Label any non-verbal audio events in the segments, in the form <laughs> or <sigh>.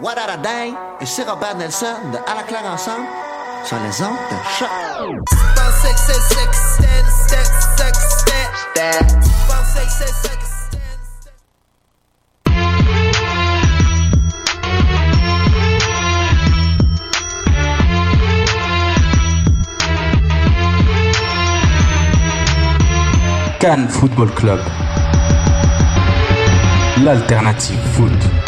What? Et c'est Robert Nelson de À la claire ensemble sur les ondes de choc. Cannes Football Club. L'alternative foot.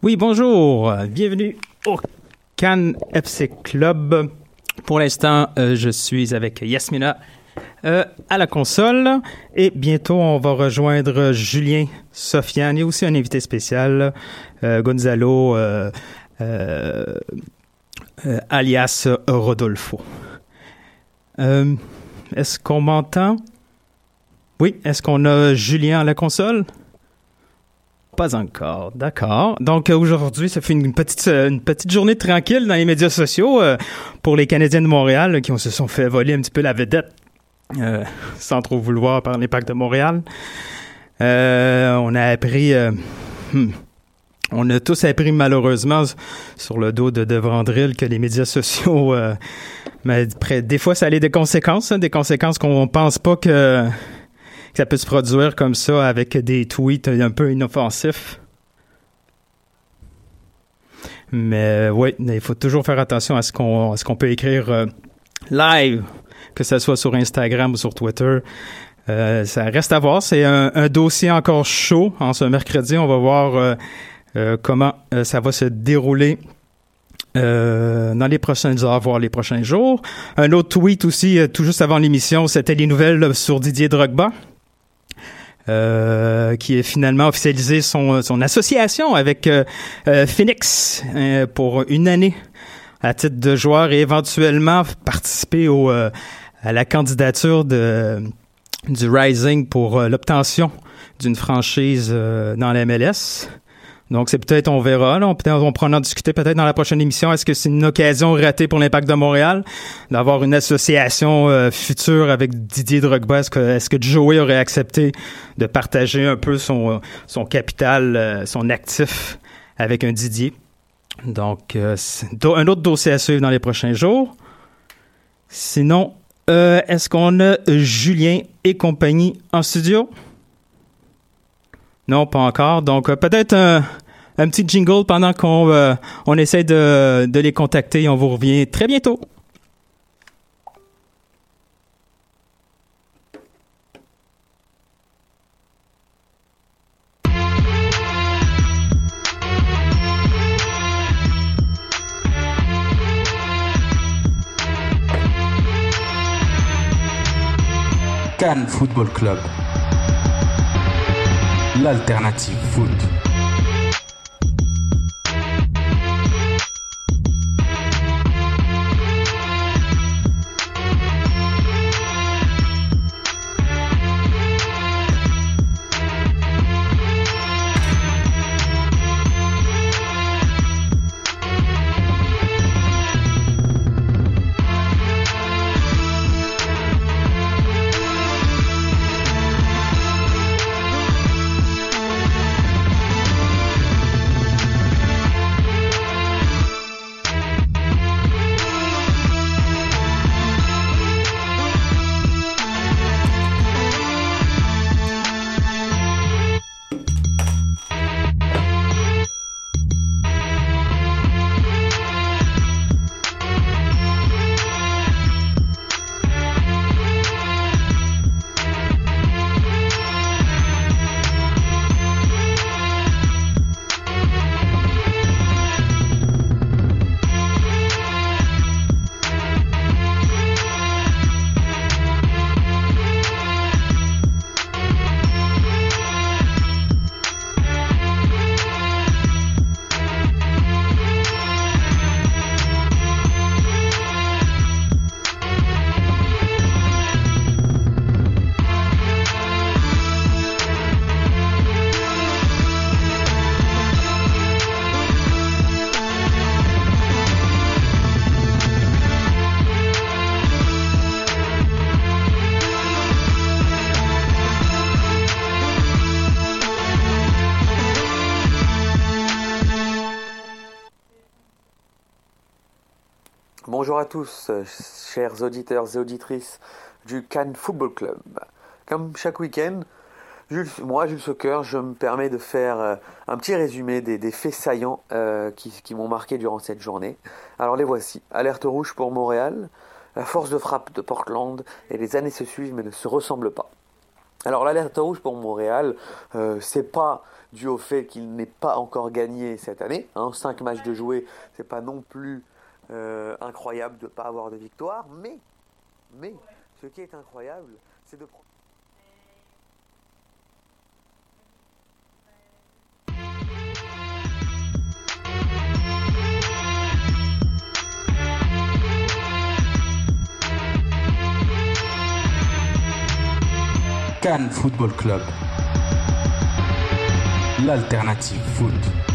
Oui, bonjour. Bienvenue au Cannes FC Club. Pour l'instant, euh, je suis avec Yasmina euh, à la console. Et bientôt, on va rejoindre Julien Sofiane. A aussi un invité spécial, euh, Gonzalo, alias Rodolfo. Est-ce qu'on m'entend? Oui, est-ce qu'on a Julien à la console? Pas encore, d'accord. Donc euh, aujourd'hui, ça fait une petite euh, une petite journée tranquille dans les médias sociaux euh, pour les Canadiens de Montréal qui se sont fait voler un petit peu la vedette sans trop vouloir par l'impact de Montréal. On a appris, hmm, on a tous appris malheureusement sur le dos de Devrandril que les médias sociaux, mais près- des fois ça a des conséquences, hein, des conséquences qu'on pense pas que ça peut se produire comme ça avec des tweets un peu inoffensifs. Mais oui, il faut toujours faire attention à ce qu'on peut écrire euh, live, que ce soit sur Instagram ou sur Twitter. Euh, ça reste à voir. C'est un, dossier encore chaud en ce mercredi. On va voir euh, comment ça va se dérouler dans les prochaines heures, voire les prochains jours. Un autre tweet aussi, tout juste avant l'émission, c'était les nouvelles sur Didier Drogba. Euh, qui a finalement officialisé son, son association avec euh, euh, Phoenix pour une année à titre de joueur et éventuellement participer au, à la candidature de, du Rising pour l'obtention d'une franchise dans la MLS. Donc, c'est peut-être, on verra. Là, on, peut-être, on pourra en discuter peut-être dans la prochaine émission. Est-ce que c'est une occasion ratée pour l'Impact de Montréal d'avoir une association euh, future avec Didier Drogba? Est-ce que, est-ce que Joey aurait accepté de partager un peu son, son capital, euh, son actif avec un Didier? Donc, euh, un autre dossier à suivre dans les prochains jours. Sinon, euh, est-ce qu'on a Julien et compagnie en studio? Non, pas encore. Donc, euh, peut-être un, petit jingle pendant qu'on euh, on essaie de, de les contacter. On vous revient très bientôt. Cannes Football Club. L'alternative foot. Bonjour à tous, euh, chers auditeurs et auditrices du Cannes Football Club. Comme chaque week-end, moi, Jules Soccer, je me permets de faire euh, un petit résumé des, faits saillants euh, qui, m'ont marqué durant cette journée. Alors les voici. Alerte rouge pour Montréal, la force de frappe de Portland, et les années se suivent mais ne se ressemblent pas. Alors l'alerte rouge pour Montréal, euh, c'est pas dû au fait qu'il n'ait pas encore gagné cette année. Hein, cinq matchs de jouer, c'est pas non plus euh, incroyable de ne pas avoir de victoire, mais, mais Ce qui est incroyable, c'est de. Cannes Football Club. L'alternative foot.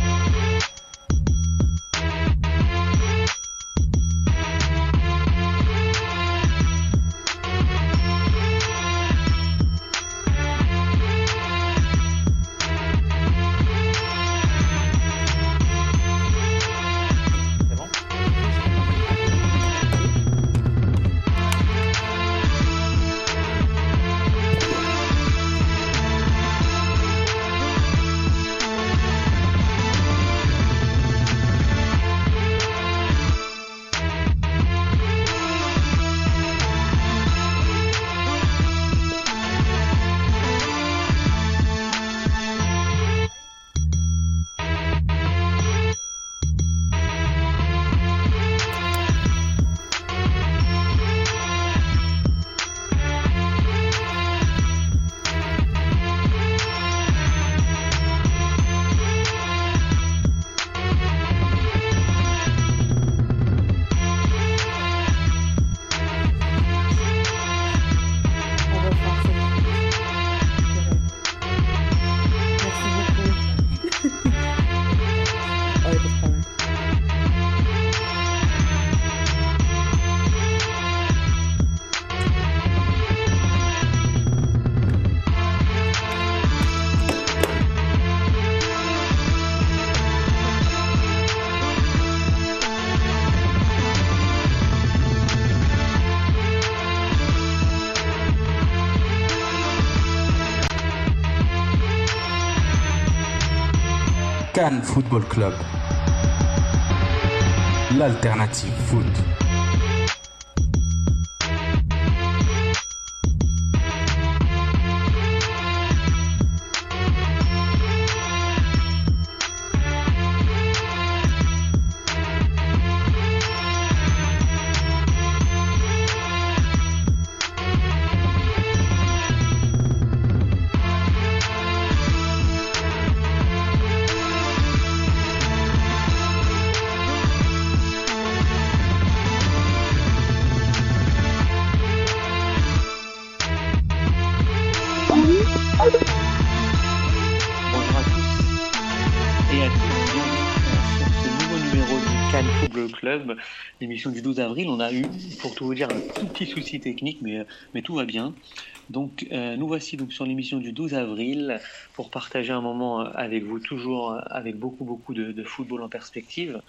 Football Club. L'alternative foot. L'émission du 12 avril, on a eu, pour tout vous dire, un tout petit souci technique, mais, mais tout va bien. Donc, euh, nous voici donc sur l'émission du 12 avril pour partager un moment avec vous, toujours avec beaucoup, beaucoup de, football en perspective.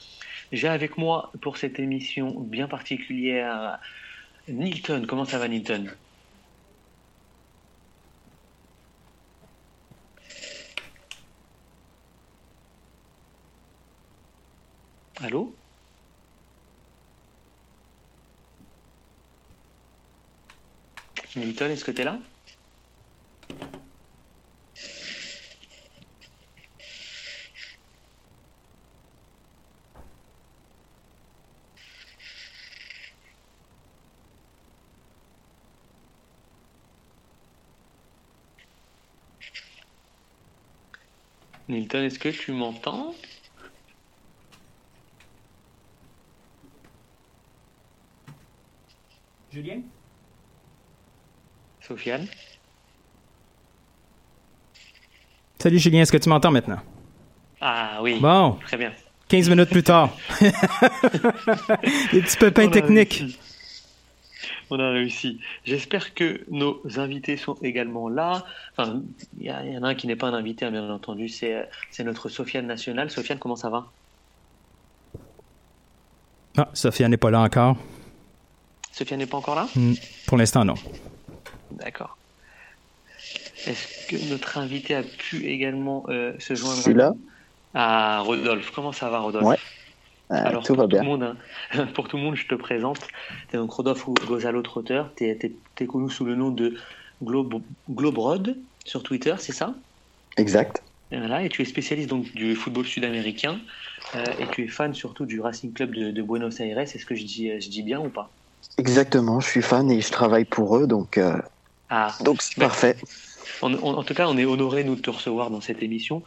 J'ai avec moi pour cette émission bien particulière Nilton. Comment ça va, Nilton? Allô? Milton, est-ce que tu es là? Milton, est-ce que tu m'entends? Julien? Sofiane? Salut Julien, est-ce que tu m'entends maintenant? Ah oui. Bon. Très bien. 15 minutes plus tard. <laughs> Des petits pépins techniques. On a réussi. J'espère que nos invités sont également là. Enfin, il y, en a un qui n'est pas un invité, hein, bien entendu. C'est notre Sofiane nationale. Sofiane, comment ça va? Ah, Sofiane n'est pas là encore. Sofiane n'est pas encore là? Hmm, Pour l'instant, non. D'accord. Est-ce que notre invité a pu également euh, se joindre Je suis là. Ah, Rodolphe? Comment ça va, Rodolphe? Ouais. Euh, Alors, tout va bien. monde, hein, <laughs> pour tout le monde, je te présente. Tu es donc Rodolphe Gozalo Trotter. Tu es, connu sous le nom de Globe, Globrod sur Twitter, c'est ça? Exact. Voilà, et tu es spécialiste donc, du football sud-américain euh, et tu es fan surtout du Racing Club de, Buenos Aires. Est-ce que je dis, je dis bien ou pas? Exactement, je suis fan et je travaille pour eux, donc ah. donc c'est parfait. En, tout cas, on est honoré nous de te recevoir dans cette émission.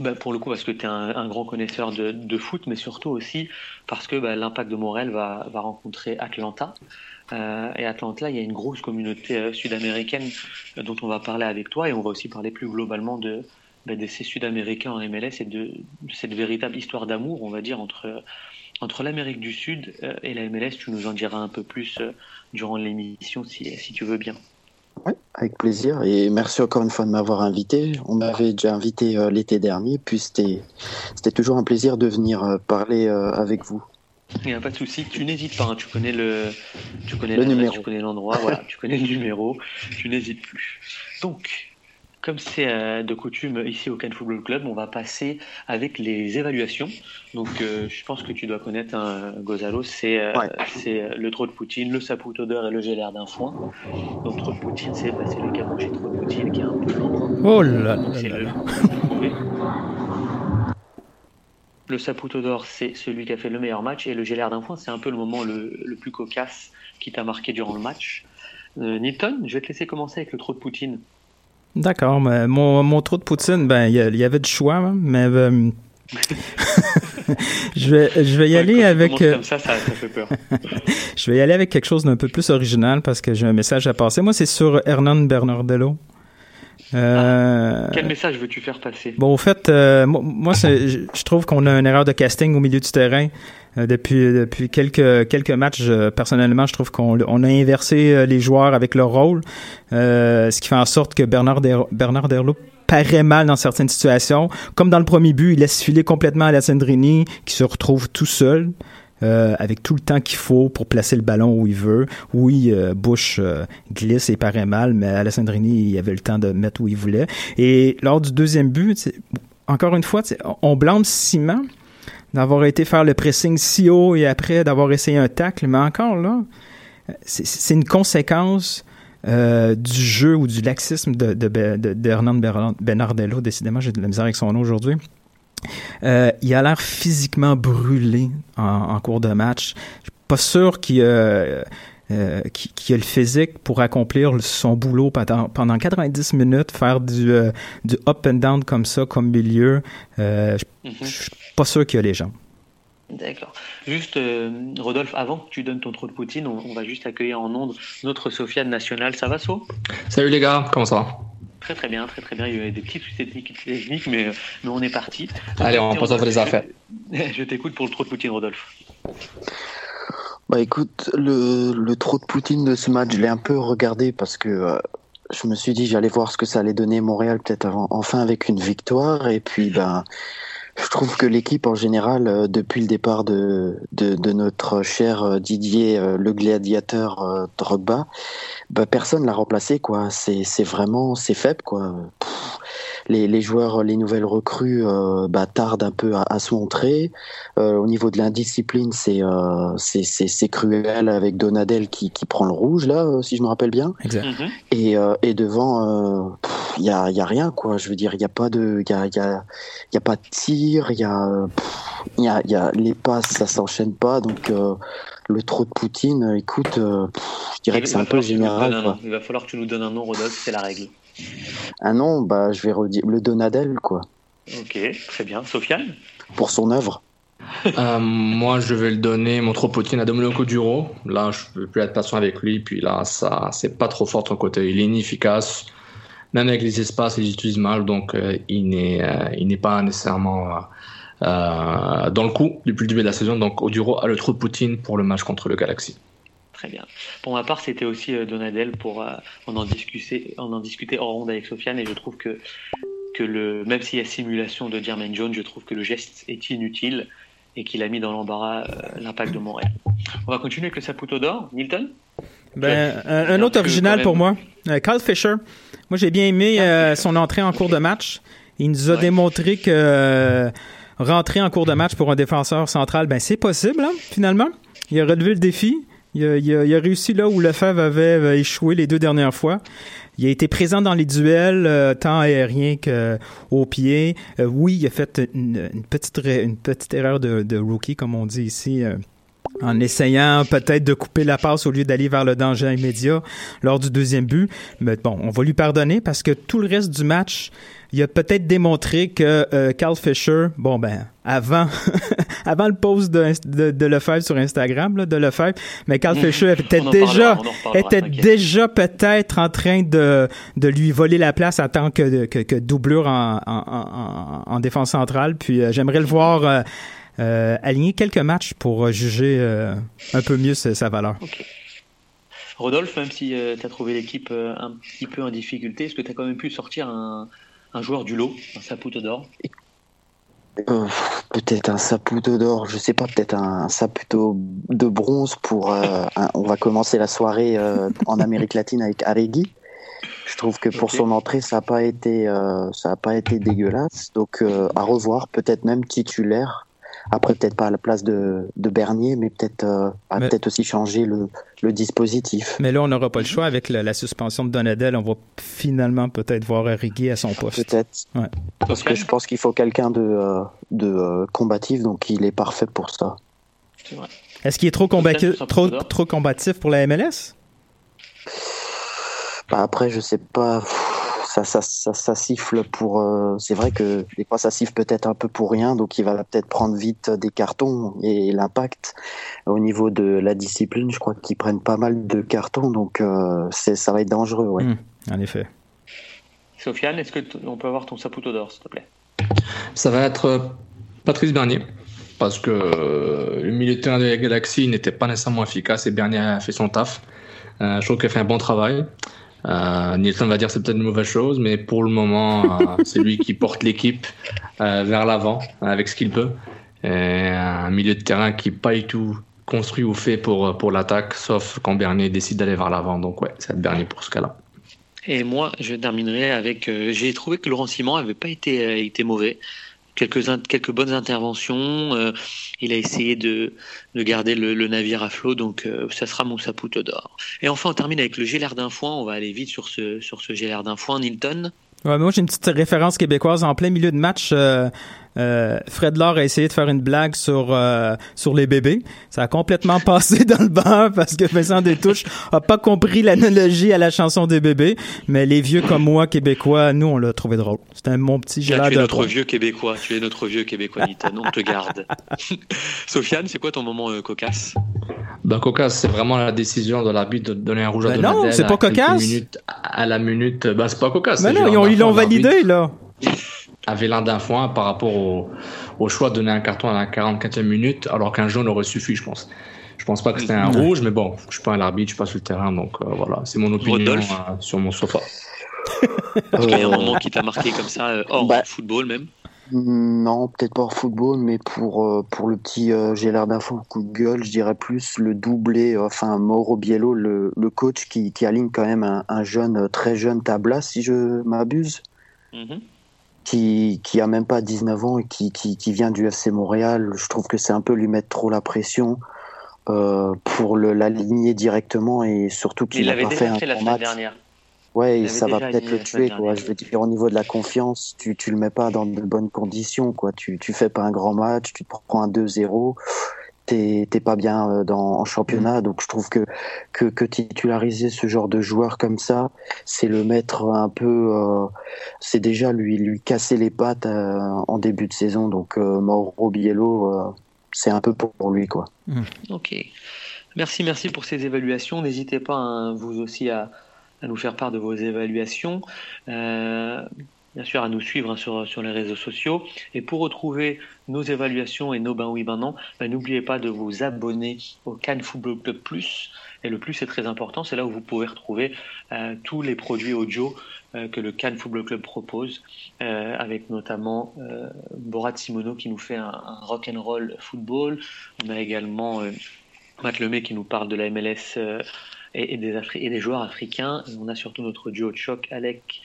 Bah, pour le coup, parce que tu es un, grand connaisseur de, foot, mais surtout aussi parce que bah, l'Impact de Montréal va, va rencontrer Atlanta. Euh, et Atlanta, il y a une grosse communauté euh, sud-américaine euh, dont on va parler avec toi, et on va aussi parler plus globalement de, de ces Sud-Américains en MLS et de, cette véritable histoire d'amour, on va dire, entre, entre l'Amérique du Sud et la MLS. Tu nous en diras un peu plus durant l'émission si, si tu veux bien. Oui, avec plaisir. Et merci encore une fois de m'avoir invité. On m'avait déjà invité euh, l'été dernier, puis c'était toujours un plaisir de venir euh, parler euh, avec vous. Il n'y a pas de souci, tu n'hésites pas, hein. tu connais le, tu connais le numéro, tu connais l'endroit, voilà, tu connais le numéro, tu n'hésites plus. Donc, comme c'est euh, de coutume ici au Cannes Football Club, on va passer avec les évaluations. Donc, euh, je pense que tu dois connaître un hein, Gozalo, c'est euh, le trot de Poutine, le saputo d'heure et le gélère d'un foin. Donc, trot de Poutine, c'est bah, le qui a mangé trop de Poutine, qui est un peu lourd. Oh là là, Le <laughs> Saputo d'or, c'est celui qui a fait le meilleur match, et le gélère d'un foin, c'est un peu le moment le, plus cocasse qui t'a marqué durant le match. Newton, je vais te laisser commencer avec le trot de Poutine. D'accord, mais mon, mon trou de poutine, ben il y, avait du choix, hein, mais euh, <laughs> je vais je vais y aller avec euh, comme ça, ça, fait peur. <laughs> je vais y aller avec quelque chose d'un peu plus original parce que j'ai un message à passer. Moi, c'est sur Hernan Bernardello. Euh, Quel message veux-tu faire passer? Bon, au fait, euh, moi, je trouve qu'on a une erreur de casting au milieu du terrain. Euh, depuis depuis quelques quelques matchs, personnellement, je trouve qu'on on a inversé les joueurs avec leur rôle, ce qui fait en sorte que Bernard Bernard Derlo paraît mal dans certaines situations. Comme dans le premier but, il laisse filer complètement à la Sandrini, qui se retrouve tout seul. Euh, avec tout le temps qu'il faut pour placer le ballon où il veut. Oui, euh, Bush euh, glisse et paraît mal, mais Alessandrini, il avait le temps de mettre où il voulait. Et lors du deuxième but, encore une fois, on blâme Simon d'avoir été faire le pressing si haut et après d'avoir essayé un tacle, mais encore là, c'est une conséquence du jeu ou du laxisme de, de, de, Bernardello. Décidément, j'ai de la misère avec son nom aujourd'hui. Euh, il a l'air physiquement brûlé en, cours de match. Je suis pas sûr qu'il euh, euh a le physique pour accomplir son boulot pendant, pendant 90 minutes, faire du, euh, du up and down comme ça, comme milieu. je, ne mhm. suis pas sûr qu'il a les jambes. D'accord. Juste, Rodolphe, avant que tu donnes ton trou de Poutine, on, va juste accueillir en ondes notre Sofiane nationale. Ça va, So Salut les gars, comment ça va? Très très bien, très très bien. Il y avait des petits soucis techniques, mais, mais on est parti. Allez, on passe à les affaires. <laughs> Je t'écoute pour le trou de Poutine, Rodolphe. Bah écoute, le, le trou de Poutine de ce match, je l'ai un peu regardé parce que euh, je me suis dit j'allais voir ce que ça allait donner Montréal peut-être enfin avec une victoire et puis ben je trouve que l'équipe en général, euh, depuis le départ de, de, notre cher euh, Didier, euh, le gladiateur Drogba, bah, personne l'a remplacé. quoi. C'est vraiment c'est faible. quoi les, les, joueurs, les nouvelles recrues euh, bah, tardent un peu à, à se montrer. Euh, au niveau de l'indiscipline, c'est euh, c'est cruel avec Donadel qui, qui prend le rouge là, euh, si je me rappelle bien. Exact. Mhm. Et, euh, et devant, il y a, y a rien quoi. Je veux dire, il y a pas de, il y a, y a, y a pas de tir, il y a, il y a, y a les passes, ça s'enchaîne pas. Donc le trop de Poutine, écoute, je dirais que c'est un peu général. Quoi. Il va falloir que tu nous donnes un nom, Rodolphe, c'est la règle. Ah non, bah, je vais redire le Donadel, quoi. Ok, très bien. Sofiane? Pour son œuvre. Euh, moi, je vais le donner, mon trop poutine à Domenico Duro. Là, je peux plus être patient avec lui. Puis là, ça, c'est pas trop fort de son côté. Il est inefficace. Même avec les espaces, il utilise mal. Donc, euh, il n'est, euh, il n'est pas nécessairement dans le coup depuis le début de la saison. Donc, Oduro a le trop de Poutine pour le match contre le Galaxy. Très bien. Pour ma part, c'était aussi euh, Donadel pour euh, on en discuter, on en discutait hors ronde avec Sofiane et je trouve que que le même s'il y a simulation de Jermaine Jones, je trouve que le geste est inutile et qu'il a mis dans l'embarras euh, l'impact de Montréal. On va continuer avec le Saputo d'or, Milton? Ben, un, autre original pour moi, Carl Fisher. Moi, j'ai bien aimé son entrée en cours de match. Il nous a démontré que rentrer en cours de match pour un défenseur central, ben c'est possible, hein, finalement. Il a relevé le défi. Il a, réussi là où Lefebvre avait échoué les deux dernières fois. Il a été présent dans les duels, euh, tant aérien qu'au pied. Euh, oui, il a fait une, petite, une petite erreur de, rookie, comme on dit ici, euh, en essayant peut-être de couper la passe au lieu d'aller vers le danger immédiat lors du deuxième but. Mais bon, on va lui pardonner parce que tout le reste du match, il a peut-être démontré que euh, Carl Fisher, bon ben, avant, <laughs> avant le post de, de, de Lefebvre sur Instagram, là, de Lefebvre, mais Carl Fisher était déjà, parlera, était déjà peut-être en train de, de lui voler la place en tant que, que, que doublure en, en, en, en défense centrale. Puis euh, j'aimerais le voir euh, euh, aligner quelques matchs pour juger un peu mieux sa, sa valeur. Rodolphe, même si tu as trouvé l'équipe un petit peu en difficulté, est-ce que tu as quand même pu sortir un, un joueur du lot, un Saputo d'or Euh, peut-être un Saputo d'or, je sais pas, peut-être un Saputo de bronze pour. euh, un- on va commencer la soirée euh, en Amérique latine avec Arregui. Je trouve que pour son entrée, ça n'a pas été, ça a pas été dégueulasse. Donc à revoir, peut-être même titulaire. Après, peut-être pas à la place de, de Bernier, mais peut-être, euh, Mais- peut-être aussi changer le, le dispositif. Mais là, on n'aura pas le choix avec la, la suspension de Donadel. On va finalement peut-être voir Rigui à son poste. Peut-être. Ouais. Parce que je pense qu'il faut quelqu'un de, euh, de euh, combatif, donc il est parfait pour ça. C'est vrai. Est-ce qu'il est trop, combati- Saputo trop, d'or trop combatif pour la MLS? Bah après, je sais pas, pff, ça, ça, ça, ça siffle pour. euh, c'est vrai que des fois, ça siffle peut-être un peu pour rien, donc il va peut-être prendre vite des cartons et l'impact au niveau de la discipline, je crois qu'ils prennent pas mal de cartons, donc euh, ça va être dangereux, ouais. Hmm, en effet. Sofiane, est-ce qu'on peut avoir ton Saputo d'or, s'il te plaît? Ça va être euh, Patrice Bernier. Parce que euh, le milieu de terrain de la Galaxy n'était pas nécessairement efficace et Bernier a fait son taf. Euh, je trouve qu'il a fait un bon travail. Euh, Nielsen va dire que c'est peut-être une mauvaise chose, mais pour le moment, euh, <laughs> c'est lui qui porte l'équipe euh, vers l'avant avec ce qu'il peut. Et un milieu de terrain qui n'est pas du tout construit ou fait pour, pour l'attaque, sauf quand Bernier décide d'aller vers l'avant. Donc ouais, c'est Bernier pour ce cas-là. Et moi, je terminerai avec. euh, J'ai trouvé que Laurent Simon avait pas été, euh, été mauvais. Quelques, quelques bonnes interventions. euh, il a essayé de, de garder le, le navire à flot, donc euh, ça sera mon Saputo d'or. Et enfin, on termine avec le Gélard d'un foin. On va aller vite sur ce, sur ce Gélard d'un foin. Nilton. Ouais, moi, j'ai une petite référence québécoise en plein milieu de match. euh, euh, Fred Laure a essayé de faire une blague sur euh, sur les bébés. Ça a complètement <laughs> passé dans le banc parce que Vincent Détouche a pas compris l'analogie à la chanson des bébés. Mais les vieux comme moi, québécois, nous, on l'a trouvé drôle. C'était un mon petit gélard tu es notre vieux Québécois. Tu es notre vieux Québécois, Nilton. On te garde. <laughs> Sofiane, c'est quoi ton moment euh, cocasse? Ben, cocasse, c'est vraiment la décision de l'arbitre de donner un rouge à Ben non, c'est pas cocasse. minutes- à la minute, ben c'est pas cocasse. Mais non, ils, l'ont validé, là. <laughs> Avait l'un d'un foin par rapport au, au choix de donner un carton à la 44e minute, alors qu'un jaune aurait suffi, je pense. Je pense pas que c'était un rouge, mais bon, je suis pas un arbitre, je suis pas sur le terrain, donc euh, voilà, c'est mon opinion euh, sur mon sofa. <laughs> Est-ce qu'il y a un moment qui t'a marqué comme ça, euh, hors Bah. football même? Non, peut-être pas hors football, mais pour, euh, pour le petit euh, j'ai l'air d'un fou coup de gueule, je dirais plus le doublé, euh, enfin Mauro Biello, le, le coach qui, qui aligne quand même un, un jeune, très jeune Tabla, si je m'abuse, Mhm. Qui, qui a même pas 19 ans et qui, qui, qui vient du FC Montréal. Je trouve que c'est un peu lui mettre trop la pression euh, pour l'aligner directement et surtout qu'il il n'a pas fait un fait la bon match. dernière. Ouais, Il ça va peut-être le tuer, quoi. Je veux dire, au niveau de la confiance, tu, tu le mets pas dans de bonnes conditions, quoi. Tu, tu fais pas un grand match, tu te prends un 2-0, t'es t'es pas bien euh, dans, en championnat, donc je trouve que, que, que titulariser ce genre de joueur comme ça, c'est le mettre un peu, euh, c'est déjà lui, lui casser les pattes euh, en début de saison, donc euh, Mauro Biello, euh, c'est un peu pour, pour lui, quoi. Ok. Merci, merci pour ces évaluations. N'hésitez pas, hein, vous aussi, à, à nous faire part de vos évaluations. Euh, bien sûr, à nous suivre sur, les réseaux sociaux. Et pour retrouver nos évaluations et nos ben oui, ben non, n'oubliez pas de vous abonner au Cannes Football Club Plus. Et le plus est très important, c'est là où vous pouvez retrouver euh, tous les produits audio euh, que le Cannes Football Club propose, euh, avec notamment Borat Simono qui nous fait un, rock and roll football. On a également Matt Lemay qui nous parle de la MLS et, des et des joueurs africains. On a surtout notre duo de choc, Alec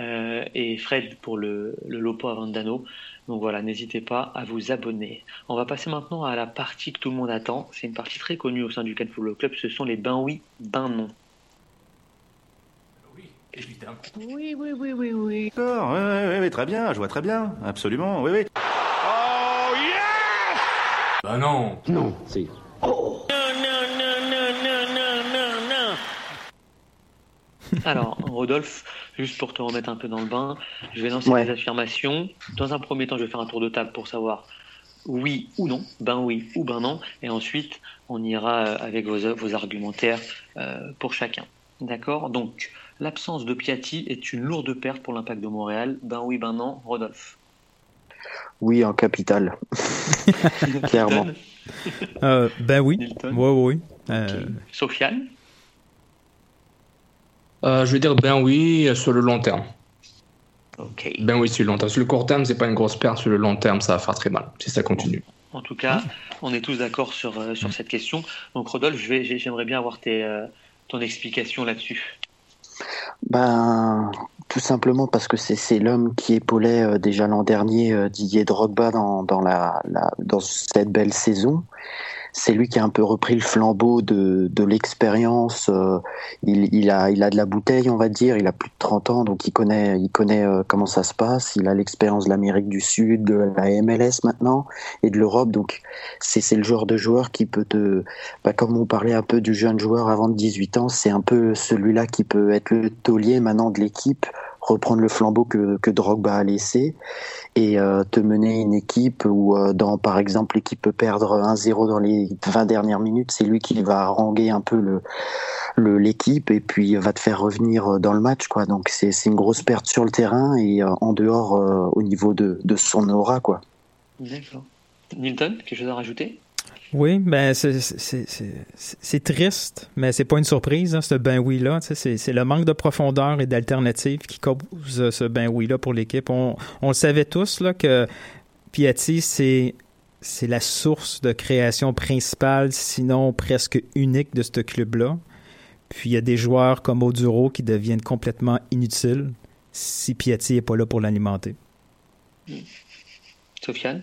euh, et Fred pour le, le Lopo Avandano. Donc voilà, n'hésitez pas à vous abonner. On va passer maintenant à la partie que tout le monde attend. C'est une partie très connue au sein du Cannes Football Club. Ce sont les ben oui, ben non. Oui, oui, oui, oui, oui. D'accord, oui, oui, oui, très bien, je vois très bien, absolument, oui, oui. Bah non Non, si. Oh <laughs> Alors, Rodolphe, juste pour te remettre un peu dans le bain, je vais lancer Ouais. des affirmations. Dans un premier temps, je vais faire un tour de table pour savoir oui ou non, ben oui ou ben non, et ensuite on ira euh, avec vos, vos argumentaires euh, pour chacun. D'accord? Donc, l'absence de Piatti est une lourde perte pour l'impact de Montréal. Ben oui, ben non, Rodolphe. Oui, en capitale. <laughs> Clairement. Euh, ben oui. Oui, oui. Euh, Sofiane? Euh, je vais dire ben oui sur le long terme. Ok. Ben oui sur le long terme. Sur le court terme, c'est pas une grosse perte. Sur le long terme, ça va faire très mal si ça continue. En tout cas, on est tous d'accord sur, euh, sur cette question. Donc, Rodolphe, je vais- j'ai- j'aimerais bien avoir tes, euh, ton explication là-dessus. Ben, tout simplement parce que c'est c'est l'homme qui épaulait euh, déjà l'an dernier euh, Didier Drogba dans, dans, la, la- dans cette belle saison. C'est lui qui a un peu repris le flambeau de, de l'expérience. euh, il, il, a, il a de la bouteille, on va dire. Il a plus de 30 ans, donc il connaît, il connaît euh, comment ça se passe. Il a l'expérience de l'Amérique du Sud, de la MLS maintenant et de l'Europe. Donc c'est c'est le genre de joueur qui peut te, bah, comme on parlait un peu du jeune joueur avant de 18 ans, c'est un peu celui-là qui peut être le taulier maintenant de l'équipe, reprendre le flambeau que, que Drogba a laissé et euh, te mener une équipe où, euh, dans, par exemple, l'équipe peut perdre 1-0 dans les 20 dernières minutes, c'est lui qui va haranguer un peu le l'équipe et puis va te faire revenir euh, dans le match quoi. Donc c'est une grosse perte sur le terrain et en dehors au niveau de, de son aura quoi. D'accord. Nilton, quelque chose à rajouter? Oui, ben c'est- triste, mais c'est pas une surprise, hein, ce ben oui-là. C'est le manque de profondeur et d'alternative qui cause euh, ce ben oui-là pour l'équipe. On, on le savait tous là, que Piatti, c'est c'est la source de création principale, sinon presque unique de ce club-là. Puis il y a des joueurs comme Oduro qui deviennent complètement inutiles si Piatti n'est pas là pour l'alimenter. Sofiane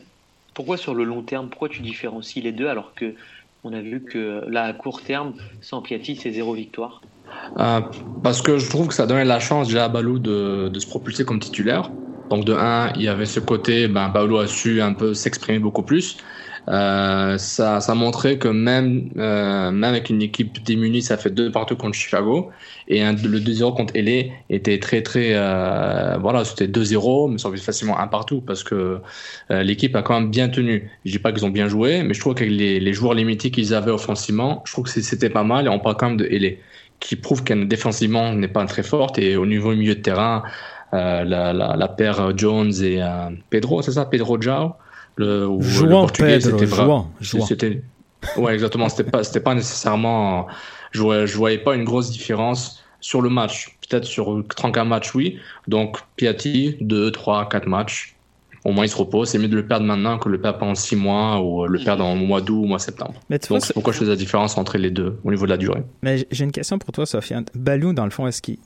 Pourquoi sur le long terme, pourquoi tu différencies les deux alors que on a vu que là, à court terme, sans Piatti, c'est zéro victoire? Euh, parce que je trouve que ça donnait la chance déjà à Balou de, se propulser comme titulaire. Donc de 1, il y avait ce côté, ben, Balou a su un peu s'exprimer beaucoup plus. Euh, ça, ça montrait que même, euh, même avec une équipe démunie, ça fait deux partout contre Chicago. Et un- le 2-0 contre LA était très, très. euh, voilà, c'était 2-0, mais ça aurait facilement un partout parce que euh, l'équipe a quand même bien tenu. Je dis pas qu'ils ont bien joué, mais je trouve que les, les joueurs limités qu'ils avaient offensivement, je trouve que c'était pas mal. Et on parle quand même de LA qui prouve qu'elle défensivement n'est pas très forte. Et au niveau milieu de terrain, euh, la, la, la paire Jones et Pedro, c'est ça? Pedro Jao le, portugais, Pedro, jouant. C'était, ouais, exactement. C'était pas, c'était pas nécessairement. Je voyais, je voyais pas une grosse différence sur le match. Peut-être sur 34 matchs, oui. Donc Piatti, 2, 3, 4 matchs. Au moins, il se repose. C'est mieux de le perdre maintenant que de le perdre pendant 6 mois ou le perdre en mois d'août ou mois septembre. Mais Donc, c'est pourquoi je faisais la différence entre les deux au niveau de la durée? Mais j'ai une question pour toi, Sofiane. Balou, dans le fond, est-ce qu'il.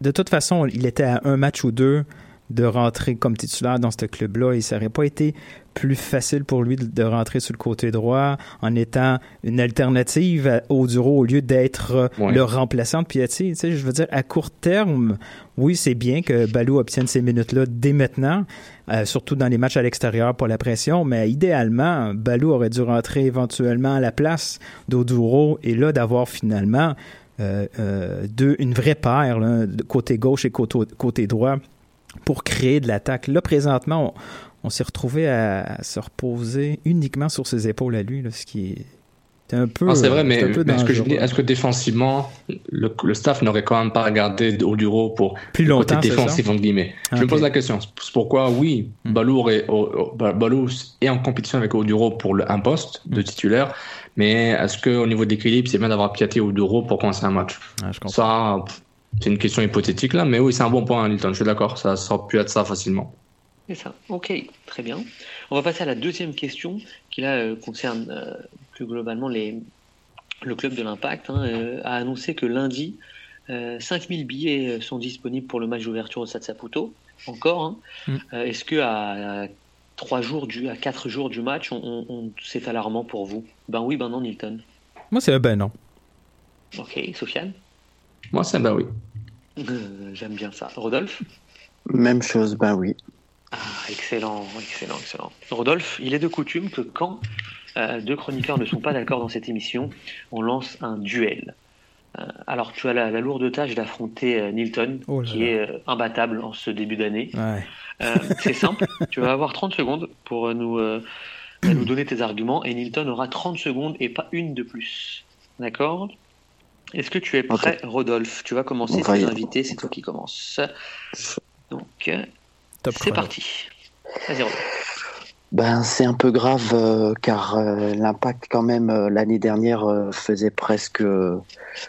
De toute façon, il était à un match ou deux de rentrer comme titulaire dans ce club-là et ça n'aurait pas été plus facile pour lui de, rentrer sur le côté droit en étant une alternative à Oduro au lieu d'être euh, Ouais. le remplaçant de Piatti. Tu sais, je veux dire, à court terme, oui, c'est bien que Balou obtienne ces minutes-là dès maintenant, euh, surtout dans les matchs à l'extérieur pour la pression, mais idéalement, Balou aurait dû rentrer éventuellement à la place d'Oduro et là d'avoir finalement euh, euh, deux, une vraie paire, là, côté gauche et côté, côté droit, pour créer de l'attaque. Là, présentement, on, on s'est retrouvé à, à se reposer uniquement sur ses épaules à lui, là, ce qui est un peu. Ah, c'est vrai, mais, est-ce que, je dangereux. dis, est-ce que défensivement, le, le staff n'aurait quand même pas regardé Oduro pour Plus longtemps, côté défensif, ça? entre guillemets? Je me pose la question. C'est pourquoi, oui, Balou, Ba- Balou est en compétition avec Oduro pour le, un poste de titulaire, mais est-ce qu'au niveau d'équilibre, c'est bien d'avoir Piatti et Oduro pour commencer un match? Ça, pff, c'est une question hypothétique là, mais oui, c'est un bon point, Nilton, je suis d'accord, ça, aurait pu être ça facilement. C'est ça. Ok, très bien. On va passer à la deuxième question qui là euh, concerne euh, plus globalement les, le club de l'Impact. hein, euh, a annoncé que lundi, euh, 5000 billets sont disponibles pour le match d'ouverture au Stade Saputo. Encore. hein. Mm. Euh, Est-ce que à, à trois jours du, à quatre jours du match, on, on- on- c'est alarmant pour vous? Ben oui, ben non, Nilton. Moi, c'est ben non. Ok, Sofiane? Moi, c'est bah oui. Euh, J'aime bien ça. Rodolphe. même chose ben oui Ah, excellent, excellent, excellent. Rodolphe, il est de coutume que quand euh, deux chroniqueurs ne sont pas d'accord dans cette émission, on lance un duel. Euh, alors, tu as la, la lourde tâche d'affronter euh, Nilton, Oh là qui là. est euh, imbattable en ce début d'année. Ouais. Euh, c'est simple, <laughs> tu vas avoir 30 secondes pour nous, bah, nous donner tes arguments et Nilton aura 30 secondes et pas une de plus. D'accord? Est-ce que tu es prêt, Rodolphe? Tu vas commencer, c'est invités, c'est toi qui commence. Donc, c'est parti. Vas-y, Rodolphe. Ben, c'est un peu grave euh, car euh, l'impact quand même euh, l'année dernière faisait presque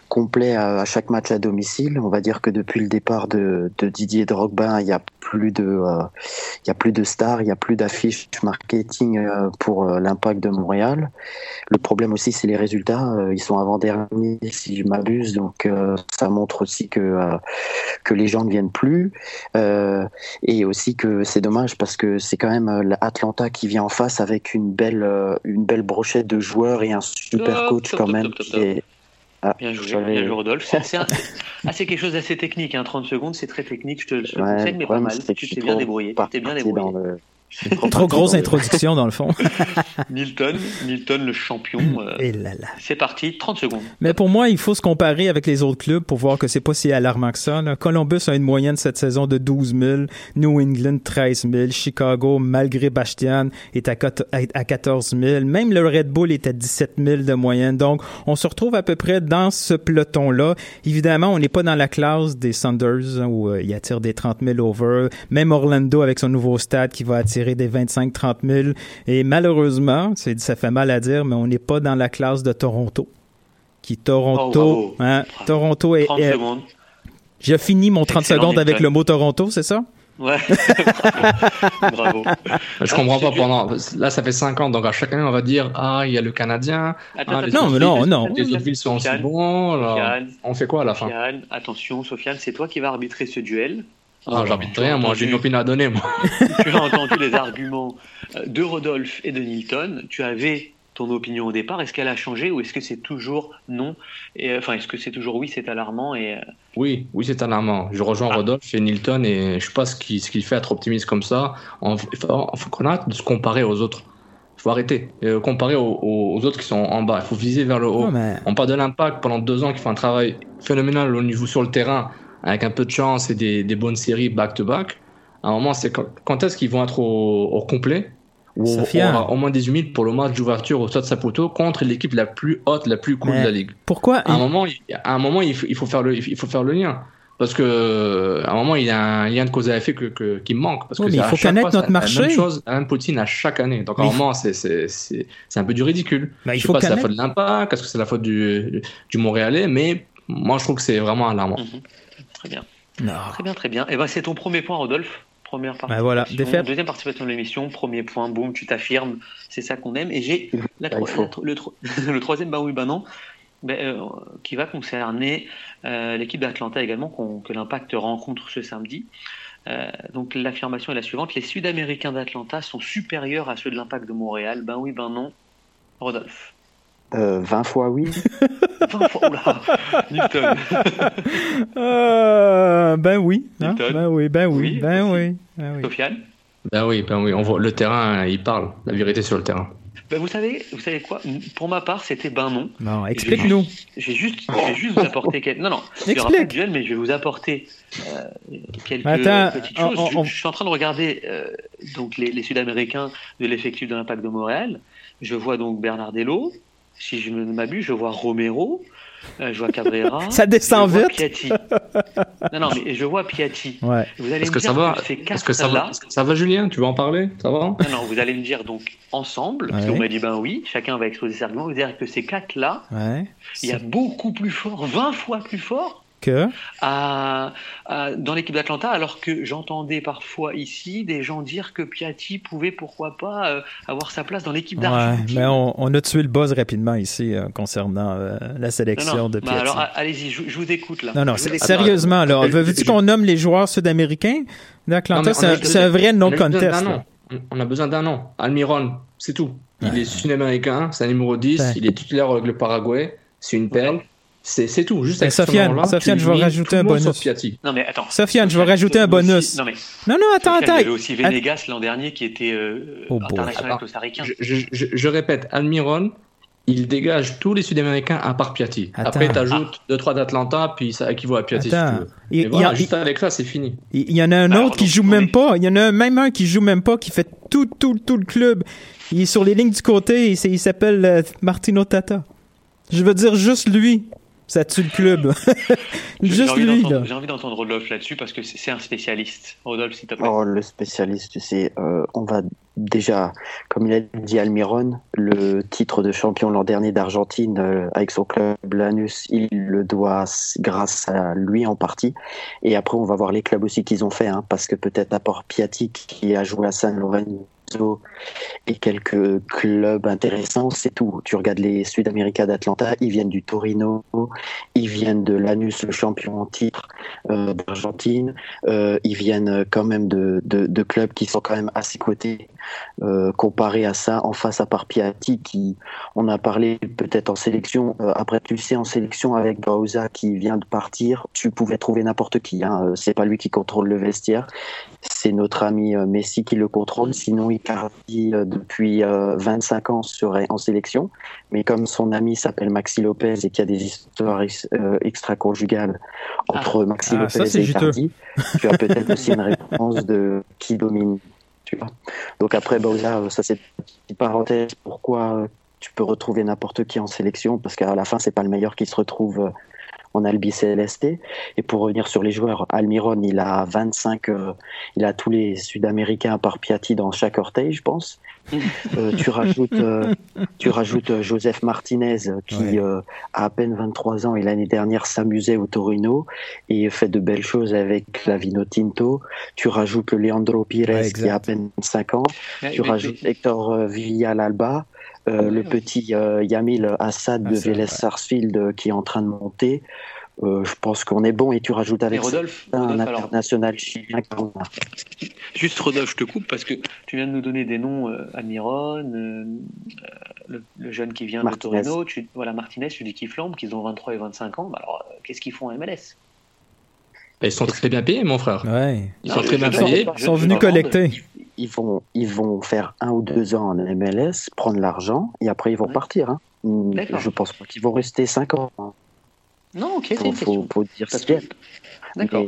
complet à, chaque match à domicile. On va dire que depuis le départ de, de Didier Drogba, il y a plus de il y a plus de stars, il y a plus d'affiches marketing pour l'impact de Montréal. Le problème aussi c'est les résultats, ils sont avant dernier si je m'abuse, donc ça montre aussi que que les gens ne viennent plus et aussi que c'est dommage parce que c'est quand même l'Atlanta qui vient en face avec une belle euh, une belle brochette de joueurs et un super coach top, quand top, même top, qui est Ah, Bien joué, bien joué Rodolphe. C'est un- ah, quelque chose d'assez technique, hein, 30 secondes, c'est très technique, je te le Ouais, conseille, le mais pas mal. Tu t'es bien débrouillé. Tu t'es bien débrouillé. Trop grosse introduction, dans le fond. <laughs> Nilton, Nilton le champion. euh, Et là là. c'est parti, 30 secondes. Mais pour moi, il faut se comparer avec les autres clubs pour voir que c'est pas si alarmant que ça. là. Columbus a une moyenne cette saison de 12 000, New England 13 000, Chicago, malgré Bastian, est à à 14 000. Même le Red Bull est à 17 000 de moyenne. Donc, on se retrouve à peu près dans ce peloton-là. Évidemment, on n'est pas dans la classe des Sanders où euh, il attire des 30 000 over. Même Orlando avec son nouveau stade qui va attirer des 25-30 000. Et malheureusement, c'est- ça fait mal à dire, mais on n'est pas dans la classe de Toronto. Qui Toronto, Oh, hein, Toronto est, 30 est- secondes. j'ai fini mon 30 Excellent, secondes avec le mot Toronto, c'est ça? Ouais. <laughs> Bravo. Je comprends pas pendant. Là, ça fait 5 ans, donc à chaque année, on va dire Ah, il y a le Canadien. Attends, ah, les Non, mais non, non. Les autres villes sont aussi bons. alors, Sofiane, On fait quoi à la fin? Sofiane, attention, Sofiane, c'est toi qui vas arbitrer ce duel. Ah, Tu as rien, moi, j'ai une opinion à donner, moi. <laughs> tu as entendu les arguments de Rodolphe et de Nilton. Tu avais ton opinion au départ. Est-ce qu'elle a changé ou est-ce que c'est toujours non? Et, euh, Enfin, est-ce que c'est toujours oui, c'est alarmant et euh, Oui, oui, c'est alarmant. Je rejoins Ah. Rodolphe et Nilton et je sais pas ce qui, ce qui fait être optimiste comme ça. On, faut, on faut qu'on arrête de se comparer aux autres. Il faut arrêter. Euh, comparer aux, aux- aux autres qui sont en bas. Il faut viser vers le haut. Mais- On parle de l'impact pendant deux ans qui font un travail phénoménal au niveau sur le terrain avec un peu de chance et des, des bonnes séries back-to-back. À un moment, c'est quand, quand est-ce qu'ils vont être au, au complet? Ou au, au- moins des humides pour le match d'ouverture au Stade Saputo contre l'équipe la plus haute, la plus cool Mais de la ligue Pourquoi? à un moment, il- à un moment, il faut, il faut faire le, il faut faire le lien. Parce que, à un moment, il y a un lien de cause à effet que, que- qui me manque. Parce Oui, que mais il faut connaître fois, notre c'est la marché. même chose, la même poutine à chaque année. Donc, à un moment, c'est, c'est, c'est, c'est un peu du ridicule. Ben, il je sais faut pas si c'est la faute de l'impact, est-ce que c'est la faute du, du Montréalais, mais moi, je trouve que c'est vraiment alarmant. Très bien. Non. Très bien, très bien. Et ben c'est ton premier point, Rodolphe. Première participation. Ben voilà, défaite. Deuxième participation de l'émission, premier point, boum, tu t'affirmes. C'est ça qu'on aime. Et j'ai la il tro- faut. la tro- le, tro- <laughs> le troisième, bah oui, bah non, ben, euh, qui va concerner euh, l'équipe d'Atlanta également, qu'on- que l'Impact rencontre ce samedi. Euh, donc l'affirmation est la suivante les Sud-Américains d'Atlanta sont supérieurs à ceux de l'Impact de Montréal. Ben oui, ben non. Rodolphe. Euh, 20 fois oui. <laughs> 20 fois, oula, Newton. <laughs> Euh, ben oui. hein, Newton. Ben oui, ben oui, Oui, ben oui. Ben oui. Sofiane. Ben oui, ben oui, on voit, le terrain, il parle. La vérité sur le terrain. Ben vous savez, vous savez quoi? Pour ma part, c'était ben non. Non, explique-nous. Je vais juste, je vais juste vous apporter quelques. Non, non. Explique. pas de duel, mais je vais vous apporter euh, quelques Attends, petites on- choses. Je- on- Je, suis en train de regarder euh, donc les, les Sud-Américains de l'effectif de l'Impact de Montréal. Je vois donc Bernardello. Si je ne m'abuse, je vois Romero. euh, je vois Cabrera. <laughs> Ça descend je vois vite. Piatti. Non, non, mais je vois Piatti. Ouais. Vous allez Est-ce me que dire ça va que ces Est-ce que ça va quatre-là. Est-ce que ça va, Julien? Tu veux en parler? Ça va? Non, non, vous allez me dire donc ensemble, parce Ouais. qu'on m'a dit ben oui, chacun va exposer ses arguments, vous dire que ces quatre-là, Ouais. il y a beaucoup plus fort, 20 fois plus fort Que? à, à- dans l'équipe d'Atlanta, alors que j'entendais parfois ici des gens dire que Piatti pouvait pourquoi pas euh, avoir sa place dans l'équipe Ouais, d'Argentine. mais on, on a tué le buzz rapidement ici euh, concernant euh, la sélection Non, non, de bah Piatti. alors allez-y, je, je vous écoute là. Non, non, sérieusement, alors, veux-tu qu'on nomme les joueurs sud-américains? d'Atlanta? Non, C'est on a un- besoin- c'est un vrai on a besoin non-contest. d'un là. nom. On a besoin d'un nom. Almiron, c'est tout. Il est sud-américain, c'est un numéro 10, Ouais. il est titulaire avec le Paraguay, c'est une perle. C'est c'est tout. Juste Sofiane, Sofiane, je vais rajouter un bonus. Non mais attends. Sofiane, je vais rajouter un bonus. aussi- non mais. Non, non, attends, Sofiane, Il y attends. avait aussi Venegas l'an dernier qui était euh, Oh international Attends, costaricien. Je, je- je- je répète, Almiron, il dégage tous les Sud-Américains à part Piatti. Après, tu ajoutes 2-3 d'Atlanta, puis ça équivaut à Piatti Attends. si tu veux. Il- Mais voilà, il y a- juste avec ça, c'est fini. Il y en a un autre qui joue même pas. Il y en a même un qui joue même pas, qui fait tout, tout, tout le club. Il est sur les lignes du côté. et Il s'appelle euh, Martino Tata. Je veux dire, juste lui, ça tue le club. J'ai <laughs> juste envie lui, d'entendre- là. J'ai envie d'entendre Rodolphe là-dessus parce que c'est c'est un spécialiste. Rodolphe, s'il te plaît. Oh, le spécialiste, tu sais, euh, on va déjà, comme il a dit Almiron, le titre de champion l'an dernier d'Argentine euh, avec son club Lanus, il le doit grâce à lui en partie. Et après, on va voir les clubs aussi qu'ils ont fait, hein, parce que peut-être à part Piatti qui a joué à San Lorenzo et quelques clubs intéressants, c'est tout. Tu regardes les Sud-Américains d'Atlanta, ils viennent du Torino, ils viennent de Lanus, le champion en titre euh, d'Argentine, euh, ils viennent quand même de, de, clubs qui sont quand même assez cotés euh, comparé à ça en face à part Piatti qui on a parlé peut-être en sélection euh, après tu sais en sélection avec Bauza qui vient de partir tu pouvais trouver n'importe qui hein, c'est pas lui qui contrôle le vestiaire c'est notre ami euh, Messi qui le contrôle sinon Icardi euh, depuis euh, 25 ans serait en sélection mais comme son ami s'appelle Maxi Lopez et qu'il y a des histoires ex- euh, extra-conjugales entre Maxi Ah, Lopez et. Icardi tu as peut-être aussi une réponse de qui domine tu vois. Donc après, bon, là, euh, ça c'est une petite parenthèse. Pourquoi euh, tu peux retrouver n'importe qui en sélection? Parce qu'à la fin, c'est pas le meilleur qui se retrouve euh, en Albi CLST. Et pour revenir sur les joueurs, Almiron, il a 25, euh, il a tous les Sud-Américains à part Piatti dans chaque orteil, je pense. Euh, tu rajoutes, euh, tu rajoutes euh, Joseph Martinez qui euh, a à peine 23 ans et l'année dernière s'amusait au Torino et fait de belles choses avec la Vino Tinto. Tu rajoutes le Leandro Pires Ouais, qui a à peine 5 ans. Ouais, tu mais- rajoutes Hector euh, Villalba. Euh, le petit euh, Yamil Assad de Assad, Vélez ouais. Sarsfield euh, qui est en train de monter. Euh, je pense qu'on est bon et tu rajoutes avec Rodolphe, ça un Rodolphe, international chilien. Juste Rodolphe, je te coupe parce que tu viens de nous donner des noms, euh, Almiron, euh, euh, le, le jeune qui vient Martinez. de Torino, tu, voilà Martinez, tu dis qu'ils flambent, qu'ils ont 23 et 25 ans. Bah alors, euh, qu'est-ce qu'ils font en MLS Ils sont très bien payés, mon frère. Ouais. Ils Non, sont très bien payés. Ils sont venus collecter. Ils vont, ils vont faire un ou deux ans en MLS, prendre l'argent et après ils vont partir. Hein. Je pense pas qu'ils vont rester cinq ans. hein. Non, ok, c'est Faut, faut, dire ce qu'il y a. que- D'accord.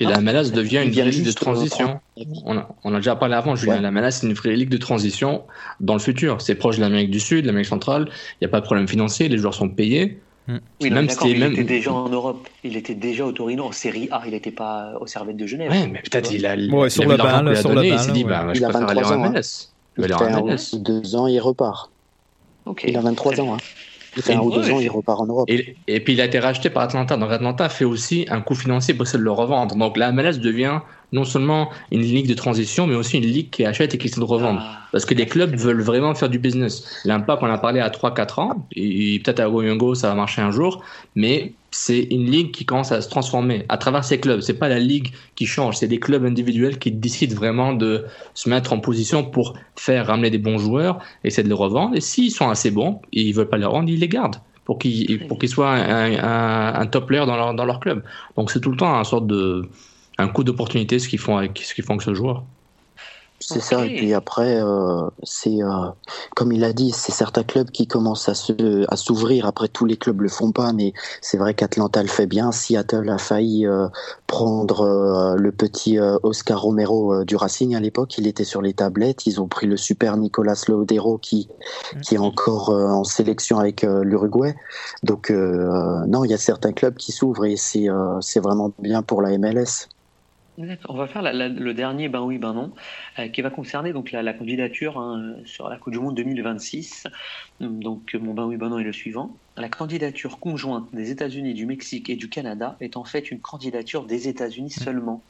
Et la MLS devient Ils une vraie ligue de euh, transition. On a, on a déjà parlé avant, Julien. Ouais. La MLS, c'est une vraie ligue de transition dans le futur. C'est proche de l'Amérique du Sud, de l'Amérique centrale. Il n'y a pas de problème financier. Les joueurs sont payés. Oui, non, mais même d'accord, si- mais il même- était déjà en Europe. Il était déjà au Torino, en Série A. Il n'était pas au Servette de Genève. Ouais, mais peut-être il a, il Ouais, a sur lui a sur le donné, banc, Il s'est dit, ouais. bah, je Il a préfère aller 23 en ans, hein. MLS. Il vais fait un MLS. ou deux ans, il repart. Il a 23 ans. Hein. Il fait Et- un ou deux ans, il repart en Europe. Et, et puis il a été racheté par Atlanta. Donc Atlanta fait aussi un coût financier pour essayer de le revendre. Donc la MLS devient non seulement une ligue de transition, mais aussi une ligue qui achète et qui essaie de revendre. Ah. Parce que les clubs veulent vraiment faire du business. L'Impact, on en a parlé à 3-4 ans, et peut-être à Goyongo, ça va marcher un jour, mais c'est une ligue qui commence à se transformer à travers ces clubs. C'est pas la ligue qui change, c'est des clubs individuels qui décident vraiment de se mettre en position pour faire ramener des bons joueurs, essayer de les revendre, et s'ils sont assez bons, et ils veulent pas les revendre, ils les gardent pour qu'ils pour qu'ils soient un, un- un top player dans leur, dans leur club. Donc c'est tout le temps un sorte de un coup d'opportunité ce qu'ils font avec ce qu'ils font avec ce joueur. C'est ça, et puis après, euh, c'est euh, comme il a dit, c'est certains clubs qui commencent à se à s'ouvrir. Après, tous les clubs le font pas, mais c'est vrai qu'Atlanta le fait bien. Seattle a failli euh, prendre euh, le petit euh, Oscar Romero euh, du Racing à l'époque. Il était sur les tablettes. Ils ont pris le super Nicolas Laudero qui qui est encore euh, en sélection avec euh, l'Uruguay. Donc euh, non, il y a certains clubs qui s'ouvrent et c'est euh, c'est vraiment bien pour la MLS. On va faire la- la- le dernier ben oui, ben non, euh, qui va concerner donc la, la candidature hein, sur la Coupe du Monde 2026. Donc mon ben oui, ben non est le suivant. La candidature conjointe des États-Unis, du Mexique et du Canada est en fait une candidature des États-Unis seulement.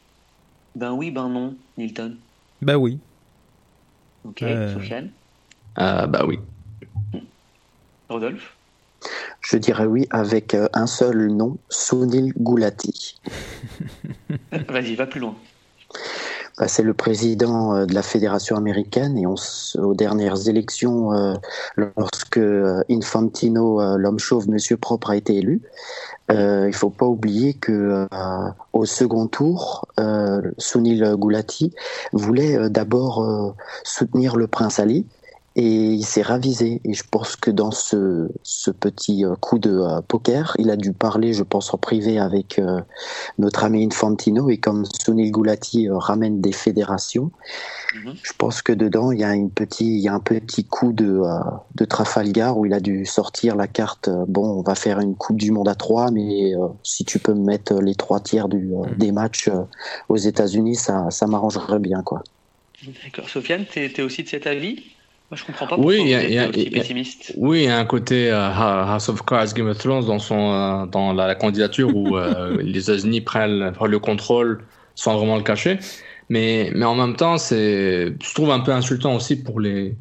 Ben oui, ben non, Nilton. Ben oui. Ok, Euh. Sofiane, Euh, bah oui. Rodolphe. Je dirais oui avec euh, un seul nom, Sunil Gulati. <laughs> Vas-y, va plus loin. Bah, c'est le président euh, de la fédération américaine et on, aux dernières élections, euh, lorsque Infantino, euh, l'homme chauve, Monsieur Propre, a été élu, euh, il faut pas oublier que au second tour, Sunil Gulati voulait d'abord soutenir le prince Ali et il s'est ravisé. Et je pense que dans ce, ce petit euh, coup de euh, poker, il a dû parler, je pense, en privé avec euh, notre ami Infantino. Et comme Sunil Gulati ramène des fédérations, mhm. je pense que dedans, il y a, une petit, il y a un petit coup de, de Trafalgar où il a dû sortir la carte. bon, on va faire une Coupe du Monde à trois, mais si tu peux me mettre les trois tiers du, mhm. des matchs aux États-Unis, ça, ça m'arrangerait bien, quoi. D'accord. Sofiane, tu es, aussi de cet avis? Moi, je comprends pas oui, il y, a, pessimiste. Oui, il y a un côté uh, House of Cards, Game of Thrones dans, son, uh, dans la, candidature où uh, <laughs> les États-Unis prennent, le contrôle sans vraiment le cacher. Mais, mais en même temps, je trouve un peu insultant aussi pour, les,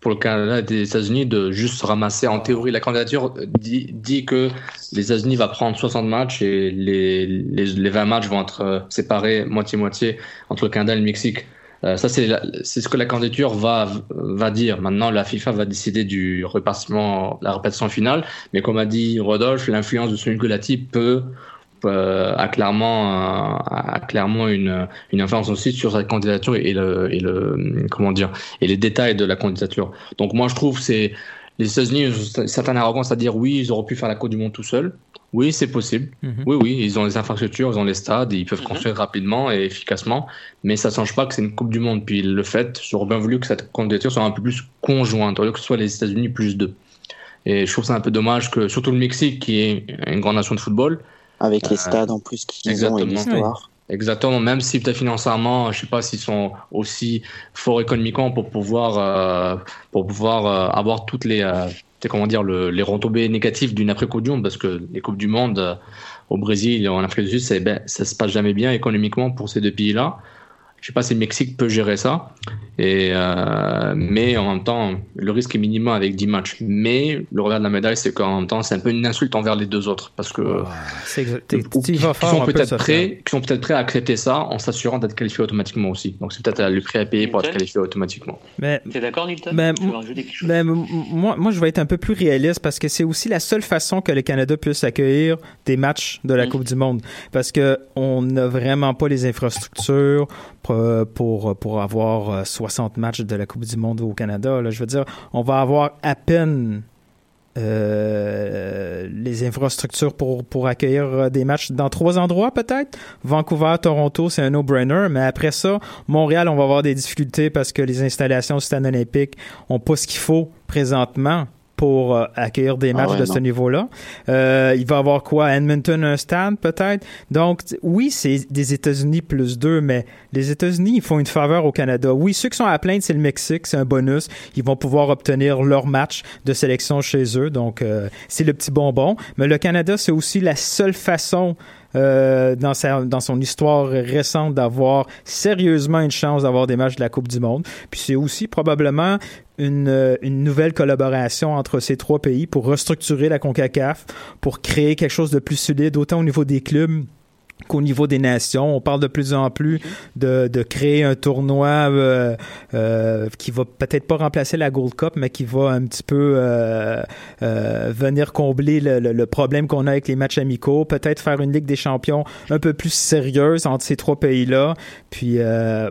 pour le Canada et les États-Unis de juste ramasser. En théorie, la candidature dit, dit que les États-Unis vont prendre 60 matchs et les, les, les 20 matchs vont être séparés moitié-moitié entre le Canada et le Mexique. Euh, ça, c'est ce que la candidature va, va dire. Maintenant, la FIFA va décider du repartissement, la répartition finale. Mais comme a dit Rodolphe, l'influence de Sunil Gulati peut, a clairement, a clairement une, une influence aussi sur sa candidature et le, et le, comment dire, et les détails de la candidature. Donc moi, je trouve c'est les États-Unis ont une certaine arrogance à dire oui, ils auraient pu faire la Coupe du Monde tout seuls. Oui, c'est possible. Mhm. Oui, oui, ils ont les infrastructures, ils ont les stades, ils peuvent mhm. construire rapidement et efficacement, mais ça ne change pas que c'est une Coupe du Monde. Puis le fait, j'aurais bien voulu que cette candidature soit un peu plus conjointe, que ce soit les États-Unis plus deux. Et je trouve ça un peu dommage que, surtout le Mexique, qui est une grande nation de football. Avec les euh, stades en plus qu'ils ont et l'histoire. Exactement, même si peut-être financièrement, je sais pas s'ils sont aussi forts économiquement pour pouvoir, euh, pour pouvoir euh, avoir toutes les, comment dire, le, les retombées négatives d'une après-Coupe du Monde, parce que les Coupes du Monde euh, au Brésil en Afrique du Sud, ça, ben, ça se passe jamais bien économiquement pour ces deux pays-là. Je sais pas si le Mexique peut gérer ça. Et, euh, mais en même temps, le risque est minimum avec 10 matchs. Mais le revers de la médaille, c'est qu'en même temps, c'est un peu une insulte envers les deux autres. Parce que. qui, sont peut-être prêts, qui sont peut-être prêts à accepter ça en s'assurant d'être qualifiés automatiquement aussi. Donc c'est peut-être le prix à payer pour être qualifié automatiquement. Mais, T'es d'accord, Nilton? mais, mais, moi, moi, je vais être un peu plus réaliste parce que c'est aussi la seule façon que le Canada puisse accueillir des matchs de la mm. Coupe du Monde. Parce que on n'a vraiment pas les infrastructures pour, pour avoir 60 euh, matchs de la Coupe du Monde au Canada. Je veux dire, on va avoir à peine euh, les infrastructures pour, pour accueillir euh, des matchs dans trois endroits peut-être? Vancouver, Toronto, c'est un no-brainer, mais après ça, Montréal, on va avoir des difficultés parce que les installations au stade olympique ont pas ce qu'il faut présentement pour euh, accueillir des ah matchs de ce niveau-là. Euh, il va avoir quoi? Edmonton, un stade peut-être? Donc, oui, c'est des États-Unis plus deux, mais les États-Unis, ils font une faveur au Canada. Oui, ceux qui sont à plaindre, c'est le Mexique, c'est un bonus. Ils vont pouvoir obtenir leur match de sélection chez eux, donc euh, c'est le petit bonbon. Mais le Canada, c'est aussi la seule façon euh, dans, sa, dans son histoire récente d'avoir sérieusement une chance d'avoir des matchs de la Coupe du Monde. Puis c'est aussi probablement une, euh, une, nouvelle collaboration entre ces trois pays pour restructurer la CONCACAF, pour créer quelque chose de plus solide, autant au niveau des clubs qu'au niveau des nations. On parle de plus en plus de, créer un tournoi euh, euh, qui va peut-être pas remplacer la Gold Cup, mais qui va un petit peu euh, euh venir combler le, le, problème qu'on a avec les matchs amicaux. Peut-être faire une Ligue des champions un peu plus sérieuse entre ces trois pays-là. Puis euh,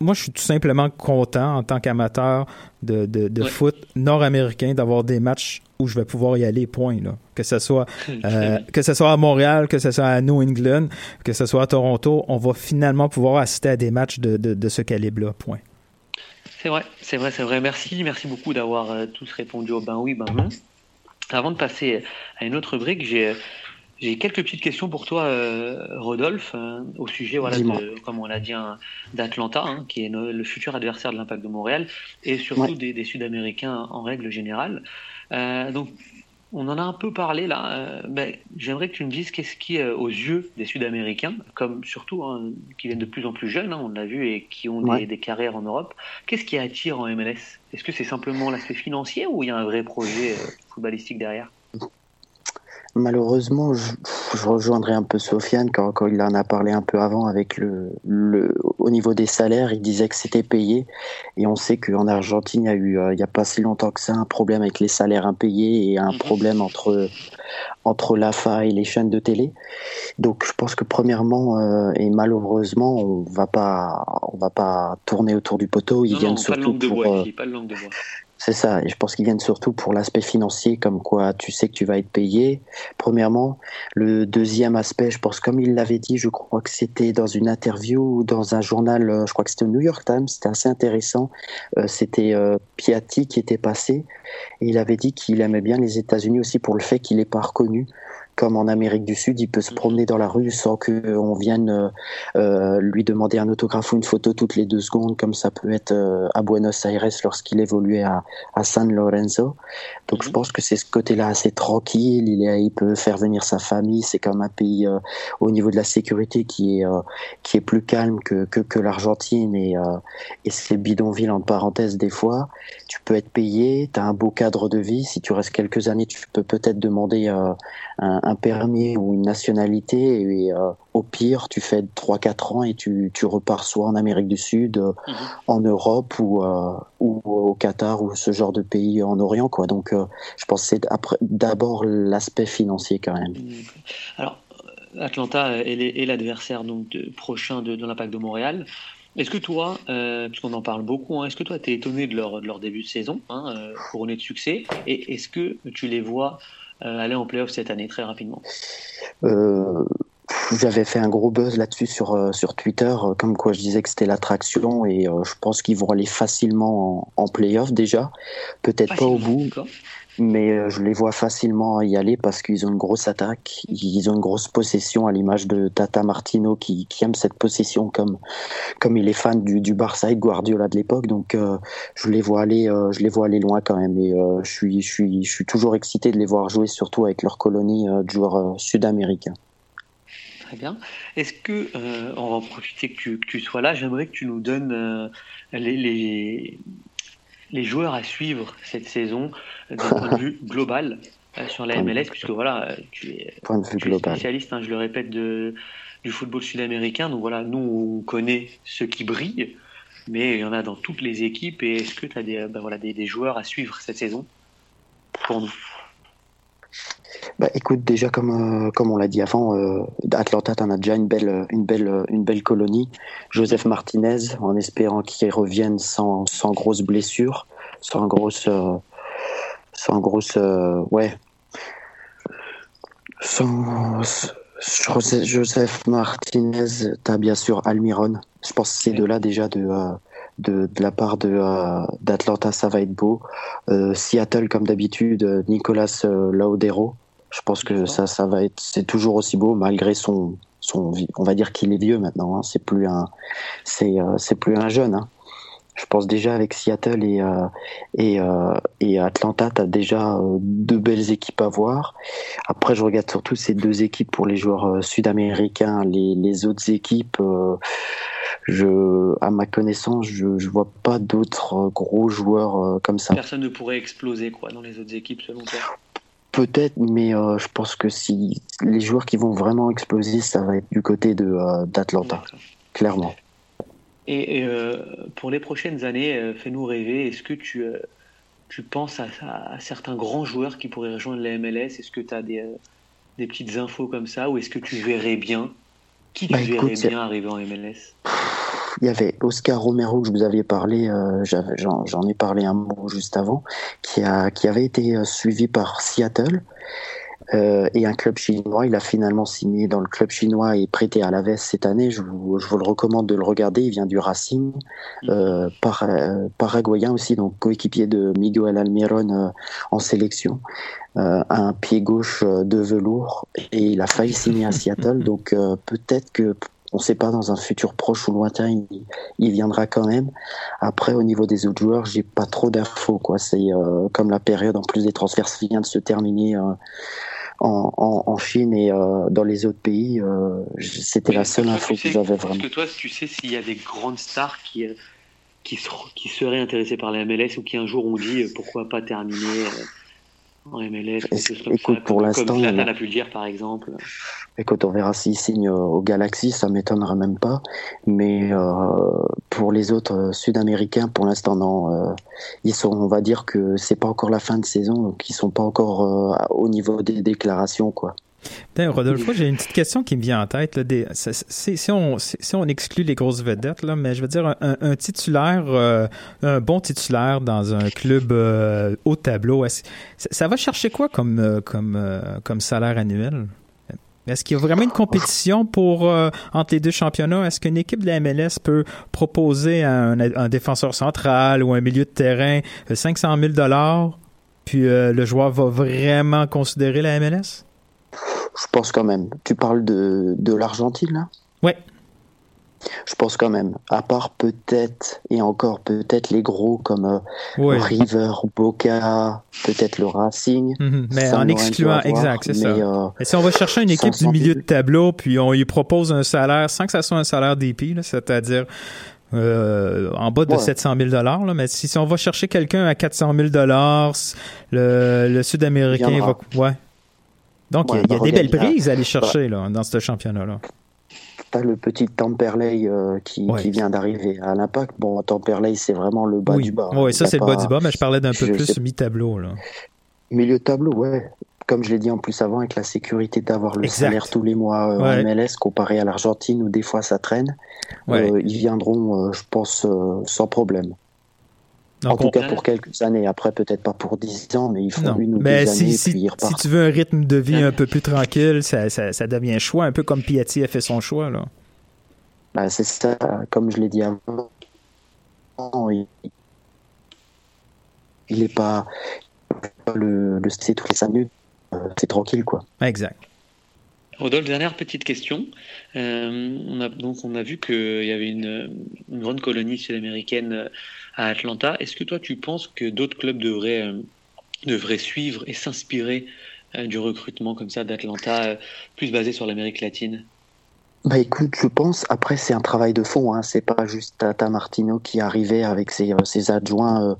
moi, je suis tout simplement content en tant qu'amateur de, de, de foot nord-américain d'avoir des matchs où je vais pouvoir y aller, point. Là. Que ce soit <laughs> euh, que ce soit à Montréal, que ce soit à New England, que ce soit à Toronto, on va finalement pouvoir assister à des matchs de, de, de ce calibre-là, point. C'est vrai, c'est vrai, c'est vrai. Merci, merci beaucoup d'avoir euh, tous répondu au ben oui, ben non. Avant de passer à une autre brique, j'ai j'ai quelques petites questions pour toi, euh, Rodolphe, euh, au sujet, voilà, de, comme on l'a dit, hein, d'Atlanta, hein, qui est le futur adversaire de l'Impact de Montréal, et surtout des, Sud-Américains en règle générale. Euh, donc, on en a un peu parlé là. Ben, j'aimerais que tu me dises qu'est-ce qui, aux yeux des Sud-Américains, comme surtout hein, qui viennent de plus en plus jeunes, on l'a vu, et qui ont des, des, carrières en Europe, qu'est-ce qui attire en MLS Est-ce que c'est simplement l'aspect financier ou il y a un vrai projet footballistique derrière? Malheureusement, je, je, rejoindrai un peu Sofiane quand, quand, il en a parlé un peu avant avec le, le au niveau des salaires, il disait que c'était payé et on sait qu'en Argentine, il y a eu euh, il y a pas si longtemps que ça un problème avec les salaires impayés et un mhm. problème entre entre l'AFA et les chaînes de télé. Donc je pense que premièrement euh, et malheureusement, on va pas on va pas tourner autour du poteau, ils viennent surtout pour pas de langue de bois. C'est ça, et je pense qu'ils viennent surtout pour l'aspect financier, comme quoi tu sais que tu vas être payé, premièrement. Le deuxième aspect, je pense, comme il l'avait dit, je crois que c'était dans une interview dans un journal, euh, je crois que c'était au New York Times, c'était assez intéressant. Euh, c'était euh, Piatti qui était passé, et il avait dit qu'il aimait bien les États-Unis aussi pour le fait qu'il n'est pas reconnu comme en Amérique du Sud, il peut se promener dans la rue sans qu'on vienne euh, euh, lui demander un autographe ou une photo toutes les deux secondes, comme ça peut être euh, à Buenos Aires lorsqu'il évoluait à, à San Lorenzo. Donc je pense que c'est ce côté-là assez tranquille. Il, est, il peut faire venir sa famille. C'est comme un pays euh, au niveau de la sécurité qui est euh, qui est plus calme que que, que l'Argentine et euh, et c'est bidonville en parenthèse des fois. Tu peux être payé, tu as un beau cadre de vie. Si tu restes quelques années, tu peux peut-être demander un, un, permis ou une nationalité et euh, au pire tu fais 3-4 ans et tu, tu, repars soit en Amérique du Sud, euh, -hmm. en Europe ou, euh, ou au Qatar ou ce genre de pays en Orient quoi. Donc je pense que c'est d'abord l'aspect financier quand même. Alors Atlanta est l'adversaire donc de, prochain de, de l'Impact de Montréal. Est-ce que toi, euh, puisqu'on en parle beaucoup, hein, est-ce que toi, tu es étonné de leur, de leur début de saison, hein, couronné de succès? Et est-ce que tu les vois aller en playoff cette année très rapidement. Euh, J'avais fait un gros buzz là-dessus sur, sur Twitter, comme quoi je disais que c'était l'attraction et je pense qu'ils vont aller facilement en, en playoff déjà. Peut-être pas au bout mais euh, je les vois facilement y aller parce qu'ils ont une grosse attaque, ils ont une grosse possession à l'image de Tata Martino qui, aime cette possession comme comme il est fan du, Barça et de Guardiola de l'époque. Donc euh, je les vois aller, euh, je les vois aller loin quand même. Et je suis je suis je suis toujours excité de les voir jouer, surtout avec leur colonie de joueurs sud-américains. Très bien. Est-ce que on va en profiter que tu, que tu sois là J'aimerais que tu nous donnes les, les les joueurs à suivre cette saison d'un <laughs> point de vue global euh, sur la MLS, puisque voilà, tu es, point de vue tu es spécialiste, hein, je le répète, de, du football sud-américain. Donc voilà, nous, on connaît ceux qui brillent, mais il y en a dans toutes les équipes. Et est-ce que tu as des, ben voilà, des, des, joueurs à suivre cette saison? Pour nous bah, écoute, déjà comme euh, comme on l'a dit avant, euh, Atlanta t'en a déjà une belle une belle une belle colonie. Joseph Martinez, en espérant qu'il revienne sans sans grosses blessures, sans grosse euh, sans grosse ouais, sans Joseph Martinez, t'as bien sûr Almiron. Je pense que ces deux-là déjà de de, de, la part de euh, d'Atlanta, ça va être beau. Euh, Seattle, comme d'habitude, Nicolas euh, Laudero. Je pense que ça, ça va être, c'est toujours aussi beau malgré son, son, on va dire qu'il est vieux maintenant. Hein. C'est plus un, c'est, c'est plus un jeune. Hein. Je pense déjà avec Seattle et et, et Atlanta, t'as déjà deux belles équipes à voir. Après, je regarde surtout ces deux équipes pour les joueurs sud-américains. Les, les autres équipes je, à ma connaissance, je, je vois pas d'autres gros joueurs euh, comme ça. Personne ne pourrait exploser quoi dans les autres équipes selon toi? Peut-être, mais euh, je pense que si les joueurs qui vont vraiment exploser, ça va être du côté de euh, d'Atlanta, clairement. Et, et euh, pour les prochaines années, fais-nous rêver. Est-ce que tu tu penses à, à, à, certains grands joueurs qui pourraient rejoindre la MLS Est-ce que tu as des des petites infos comme ça, ou est-ce que tu verrais bien? Qui tu bah, verrais écoute, bien arriver en MLS il y avait Oscar Romero que je vous avais parlé, euh, j'en ai parlé un mot juste avant, qui, a, qui avait été suivi par Seattle euh, et un club chinois. Il a finalement signé dans le club chinois et prêté à l'Aves cette année. Je vous, je vous, le recommande de le regarder. Il vient du Racing, euh, par, euh, paraguayen aussi, donc coéquipier de Miguel Almiron euh, en sélection. un pied gauche de velours et il a failli signer à Seattle. <laughs> Donc peut-être que on ne sait pas dans un futur proche ou lointain, il, il, viendra quand même. Après, au niveau des autres joueurs, j'ai pas trop d'infos. Quoi, c'est euh, comme la période en plus des transferts vient de se terminer. Euh, en, en, en, Chine et euh, dans les autres pays, c'était la seule info que j'avais vraiment. Est-ce que toi, tu sais s'il y a des grandes stars qui, qui, qui, seraient intéressées par la MLS ou qui un jour ont dit pourquoi pas terminer Écoute, pour l'instant, comme a pu le dire par exemple. Écoute, on verra s'il signe au Galaxy, ça m'étonnera même pas. Mais euh, pour les autres euh, Sud-Américains, pour l'instant, non. Euh, ils sont, on va dire que c'est pas encore la fin de saison, donc ils sont pas encore euh, au niveau des déclarations, quoi. Rodolphe, j'ai une petite question qui me vient en tête. Si, on, exclut les grosses vedettes, mais je veux dire, un, titulaire, euh, un bon titulaire dans un club euh, haut tableau, ça, va chercher quoi comme, euh, comme, salaire annuel? Est-ce qu'il y a vraiment une compétition pour entre les deux championnats? Est-ce qu'une équipe de la MLS peut proposer à un, un défenseur central ou un milieu de terrain euh, 500 000 dollars, puis le joueur va vraiment considérer la MLS? Je pense quand même. Tu parles de, de l'Argentine, là? Ouais. Je pense quand même. À part peut-être, et encore peut-être les gros comme euh. River, Boca, peut-être le Racing. Mhm, Mais en excluant, avoir, exact, c'est ça. euh, Et si on va chercher une équipe du 500 000. milieu de tableau, puis on lui propose un salaire, sans que ça soit un salaire là, c'est-à-dire euh, en bas de Ouais. 700 000 là, mais si, si on va chercher quelqu'un à 400 000 le, le Sud-Américain va... Ouais. Donc, il y a- y, des belles prises à aller bah, chercher là, dans ce championnat-là. T'as le petit Temperley euh, qui, qui vient d'arriver à l'impact. Bon, Temperley, c'est vraiment le bas oui, du bas. Oui, Il ça c'est le bas du bas, mais je parlais d'un peu plus sais- mi-tableau. Milieu de tableau, ouais. Comme je l'ai dit en plus avant, avec la sécurité d'avoir le Exact. salaire tous les mois euh, Ouais. en MLS comparé à l'Argentine où des fois ça traîne, Ouais. euh, ils viendront, euh, je pense, sans problème. En tout on- cas pour quelques années. Après, peut-être pas pour 10 ans, mais ils font Non, une ou mais deux si, années, si, puis ils si tu veux un rythme de vie un peu plus tranquille, ça, ça, ça devient un choix, un peu comme Piatti a fait son choix. Là. Bah, c'est ça, comme je l'ai dit avant. Il, il est pas, pas le, le c'est tous les 5 minutes. euh, C'est tranquille, quoi. Exact. Rodolphe, dernière petite question. Euh, on a, donc, on a vu qu'il y avait une, grande colonie sud-américaine à Atlanta. Est-ce que toi, tu penses que d'autres clubs devraient, euh, suivre et s'inspirer euh, du recrutement comme ça d'Atlanta, plus basé sur l'Amérique latine? Bah écoute, je pense, après c'est un travail de fond, hein. c'est pas juste Tata Martino qui arrivait avec ses, euh, ses adjoints, euh,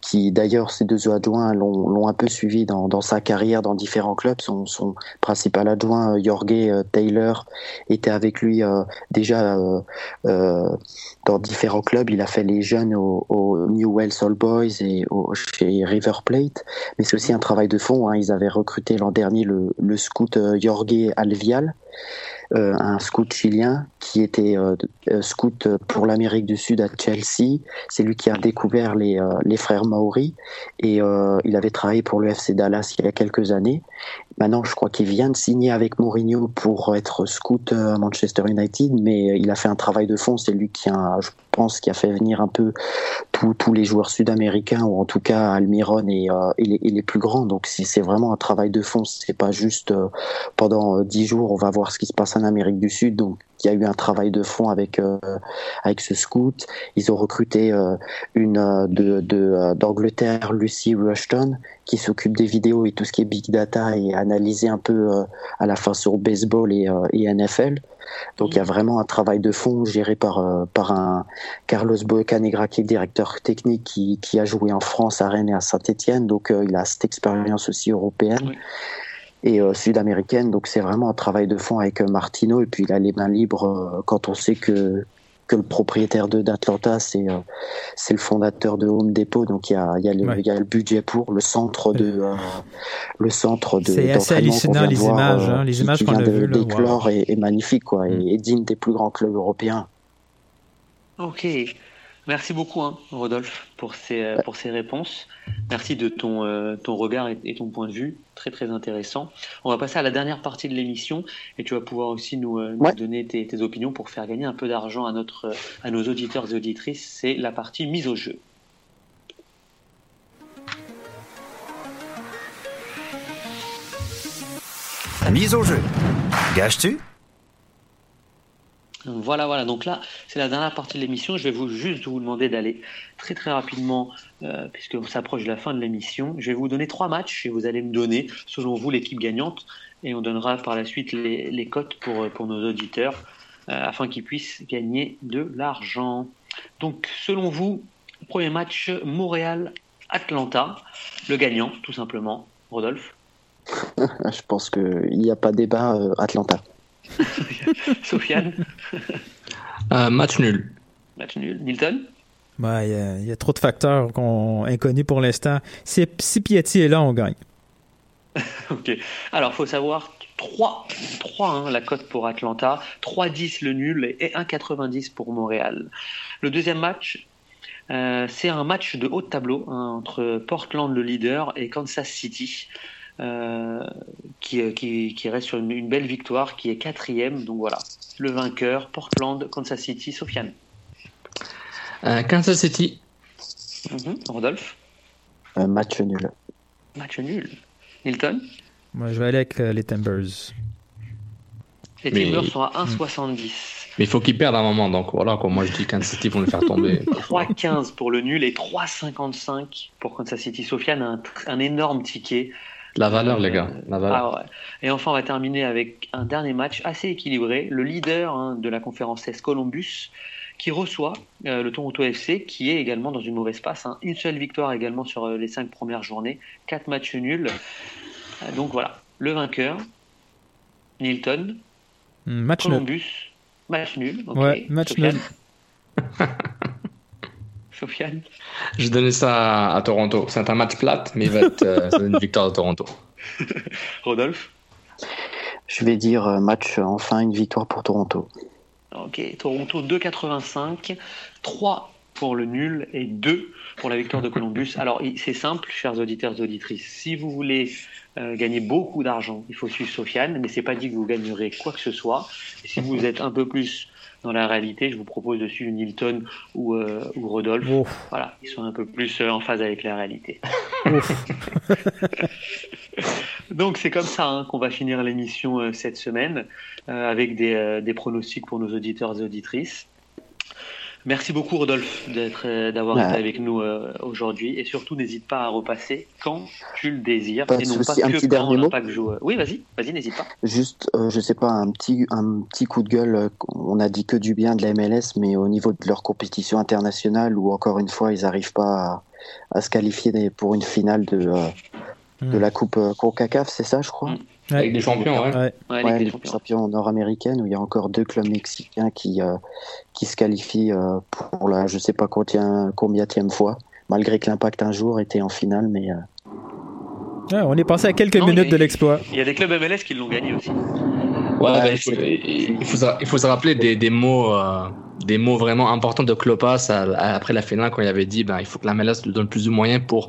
qui d'ailleurs ces deux adjoints l'ont un peu suivi dans, dans sa carrière dans différents clubs. Son, son principal adjoint, euh, Jorge euh, Taylor, était avec lui euh, déjà euh, dans différents clubs. Il a fait les jeunes au, au Newell's All Boys et au, chez River Plate, mais c'est aussi un travail de fond. Hein. Ils avaient recruté l'an dernier le, le scout Jorge Alvial un scout chilien qui était euh, euh, scout pour l'Amérique du Sud à Chelsea. C'est lui qui a découvert les, euh, les frères Maori et euh, il avait travaillé pour le FC Dallas il y a quelques années. Maintenant, je crois qu'il vient de signer avec Mourinho pour être scout euh, à Manchester United, mais il a fait un travail de fond. C'est lui qui a, je pense, qui a fait venir un peu tous les joueurs sud-américains ou en tout cas Almiron et, euh, les, plus grands. Donc c'est vraiment un travail de fond. C'est pas juste euh, pendant dix jours on va voir ce qui se passe en Amérique du Sud. Il y a eu un travail de fond avec euh, avec ce scout. Ils ont recruté euh, une euh, de d'Angleterre, Lucy Rushton, qui s'occupe des vidéos et tout ce qui est big data et analysé un peu à la fin sur baseball et, NFL. Donc il y a vraiment un travail de fond géré par par un Carlos Bocanegra qui est directeur technique qui, qui a joué en France à Rennes et à Saint-Étienne. Donc il a cette expérience aussi européenne et euh, sud-américaine. Donc c'est vraiment un travail de fond avec euh, Martino et puis il a les mains libres euh, quand on sait que que le propriétaire de d'Atlanta c'est euh, c'est le fondateur de Home Depot donc il y a il y a Ouais. y a le budget pour le centre de euh, le centre de C'est assez hallucinant, les voir, images, hein, les qui- images qu'on vient a de- vues, là, d'éclore wow. est, est magnifique quoi et, et digne des plus grands clubs européens Ok. Merci beaucoup, hein, Rodolphe, pour ces, euh, pour ces réponses. Merci de ton, euh, ton regard et, et ton point de vue. Très, très intéressant. On va passer à la dernière partie de l'émission et tu vas pouvoir aussi nous, euh, nous Ouais. donner tes, tes opinions pour faire gagner un peu d'argent à, notre, à nos auditeurs et auditrices. C'est la partie mise au jeu. Mise au jeu. Gages-tu? Voilà, voilà. Donc là, c'est la dernière partie de l'émission. Je vais vous juste vous demander d'aller très très rapidement, euh, puisque on s'approche de la fin de l'émission. Je vais vous donner trois matchs et vous allez me donner, selon vous, l'équipe gagnante. Et on donnera par la suite les, cotes pour, euh, pour nos auditeurs, euh, afin qu'ils puissent gagner de l'argent. Donc, selon vous, premier match Montréal-Atlanta, le gagnant, tout simplement. Rodolphe <laughs> je pense que il n'y a pas débat Atlanta <laughs> Sofiane <laughs> Euh, match nul. Match nul. Nilton Ouais, il y a- il y, a trop de facteurs qu'on- inconnus pour l'instant. Si, si Piatti est là, on gagne. <laughs> Ok. Alors, faut savoir 3, 3 hein, la cote pour Atlanta, 3-10 le nul et 1,90 pour Montréal. Le deuxième match, euh, c'est un match de haut de tableau hein, entre Portland le leader et Kansas City. Euh, qui, qui, qui, reste sur une, une, belle victoire, qui est quatrième. Donc voilà, le vainqueur, Portland, Kansas City, Sofiane. Euh, Kansas City. Mhm. Rodolphe Un match nul. Match nul. Milton Moi, je vais aller avec euh, les Timbers. Les Timbers sont à 1,70. Mais il faut qu'ils perdent un moment, donc voilà, quoi. moi je dis Kansas City vont le faire tomber. <laughs> 3,15 pour le nul et 3,55 pour Kansas City. Sofiane a un, un énorme ticket. La valeur, euh, les gars. La valeur. Ah ouais. Et enfin, on va terminer avec un dernier match assez équilibré. Le leader hein, de la conférence S, Columbus, qui reçoit euh, le Toronto FC, qui est également dans une mauvaise passe. Hein. Une seule victoire également sur euh, les cinq premières journées, quatre matchs nuls. Euh, donc voilà, le vainqueur, Nilton, match Columbus, nul. match nul. Okay. Ouais, match Sofiane. nul. <laughs> Sofiane. Je donnais ça à, à Toronto. C'est un match plate, mais il va être euh, une victoire de Toronto. <laughs> Rodolphe. Je vais dire euh, match, euh, enfin une victoire pour Toronto. Ok, Toronto 2,85, 3 pour le nul et 2 pour la victoire de Columbus. <laughs> Alors, c'est simple, chers auditeurs et auditrices. Si vous voulez euh, gagner beaucoup d'argent, il faut suivre Sofiane, mais c'est pas dit que vous gagnerez quoi que ce soit. Et si vous êtes un peu plus dans la réalité, je vous propose de suivre Nilton ou, euh, ou Rodolphe. Ouf. Voilà, ils sont un peu plus euh, en phase avec la réalité. <laughs> <laughs> Donc c'est comme ça hein, qu'on va finir l'émission euh, cette semaine euh, avec des, des, pronostics pour nos auditeurs et auditrices. Merci beaucoup Rodolphe d'être, d'avoir Ouais. été avec nous aujourd'hui et surtout n'hésite pas à repasser quand tu le désires Pas et non pas Un que petit quand dernier mot pas que joue. Oui vas-y, vas-y n'hésite pas. Juste, euh, je sais pas, un petit, un petit coup de gueule. euh, On a dit que du bien de la MLS, mais au niveau de leur compétition internationale, où encore une fois, ils n'arrivent pas à, à se qualifier pour une finale de, euh, de la Coupe euh, CONCACAF, c'est ça, je crois? Avec des champions, ouais. Ouais. Ouais, Ouais, Ligue des champions nord-américaine, où il y a encore deux clubs mexicains qui, euh, qui se qualifient euh, pour la, je sais pas combien, combienième fois, malgré que l'impact un jour était en finale, mais euh, Ah, on est passé à quelques Non, minutes de l'exploit. Il y a des clubs MLS qui l'ont gagné aussi. Ouais, bah, il, faut, il, faut, se- il faut se rappeler des, des mots, euh, des mots vraiment importants de Klopas à- à- après la finale quand il avait dit, ben, il faut que la MLS lui donne plus de moyens pour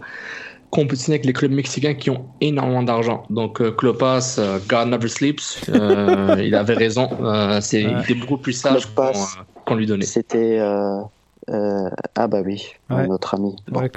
compétitionner avec les clubs mexicains qui ont énormément d'argent. Donc euh, Klopas, euh, God never sleeps, euh, il avait raison. Euh, c'est il était beaucoup plus sage qu'on euh, lui donnait. c'était euh, euh, ah bah oui, Ouais. notre ami. Bon. Ouais,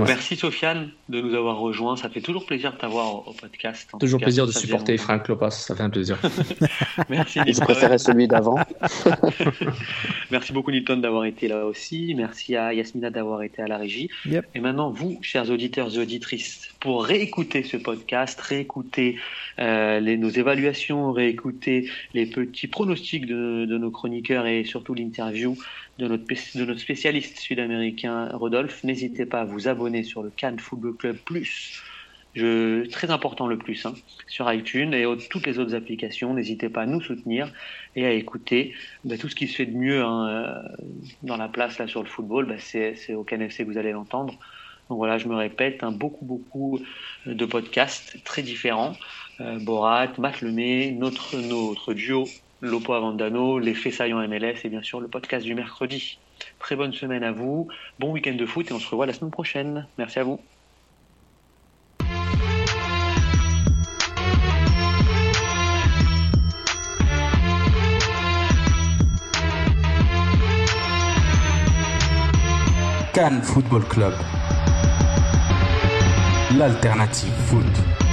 Merci Sofiane de nous avoir rejoints. Ça fait toujours plaisir de t'avoir au podcast. En Toujours cas, plaisir de supporter longtemps. Frank Klopas, ça fait un plaisir. <laughs> Merci Je Nilton. préférais celui d'avant. <laughs> Merci beaucoup Nilton d'avoir été là aussi. Merci à Yasmina d'avoir été à la régie. Yep. Et maintenant, vous, chers auditeurs et auditrices, pour réécouter ce podcast, réécouter euh, les, nos évaluations, réécouter les petits pronostics de, de nos chroniqueurs et surtout l'interview de notre, pé- de notre spécialiste sud-américain Rodolphe, n'hésitez pas à vous abonner sur le Cannes Football Club Plus. Je, très important le plus, hein, sur iTunes et toutes les autres applications. N'hésitez pas à nous soutenir et à écouter bah, tout ce qui se fait de mieux hein, euh, dans la place là sur le football. Bah, c'est au KNFC que vous allez l'entendre. Donc voilà, je me répète, hein, beaucoup beaucoup de podcasts très différents. Euh, Borat, Matt notre notre duo Lopo Avandano, les faits MLS et bien sûr le podcast du mercredi. Très bonne semaine à vous, bon week-end de foot et on se revoit la semaine prochaine. Merci à vous. Cannes Football Club. L'alternative foot.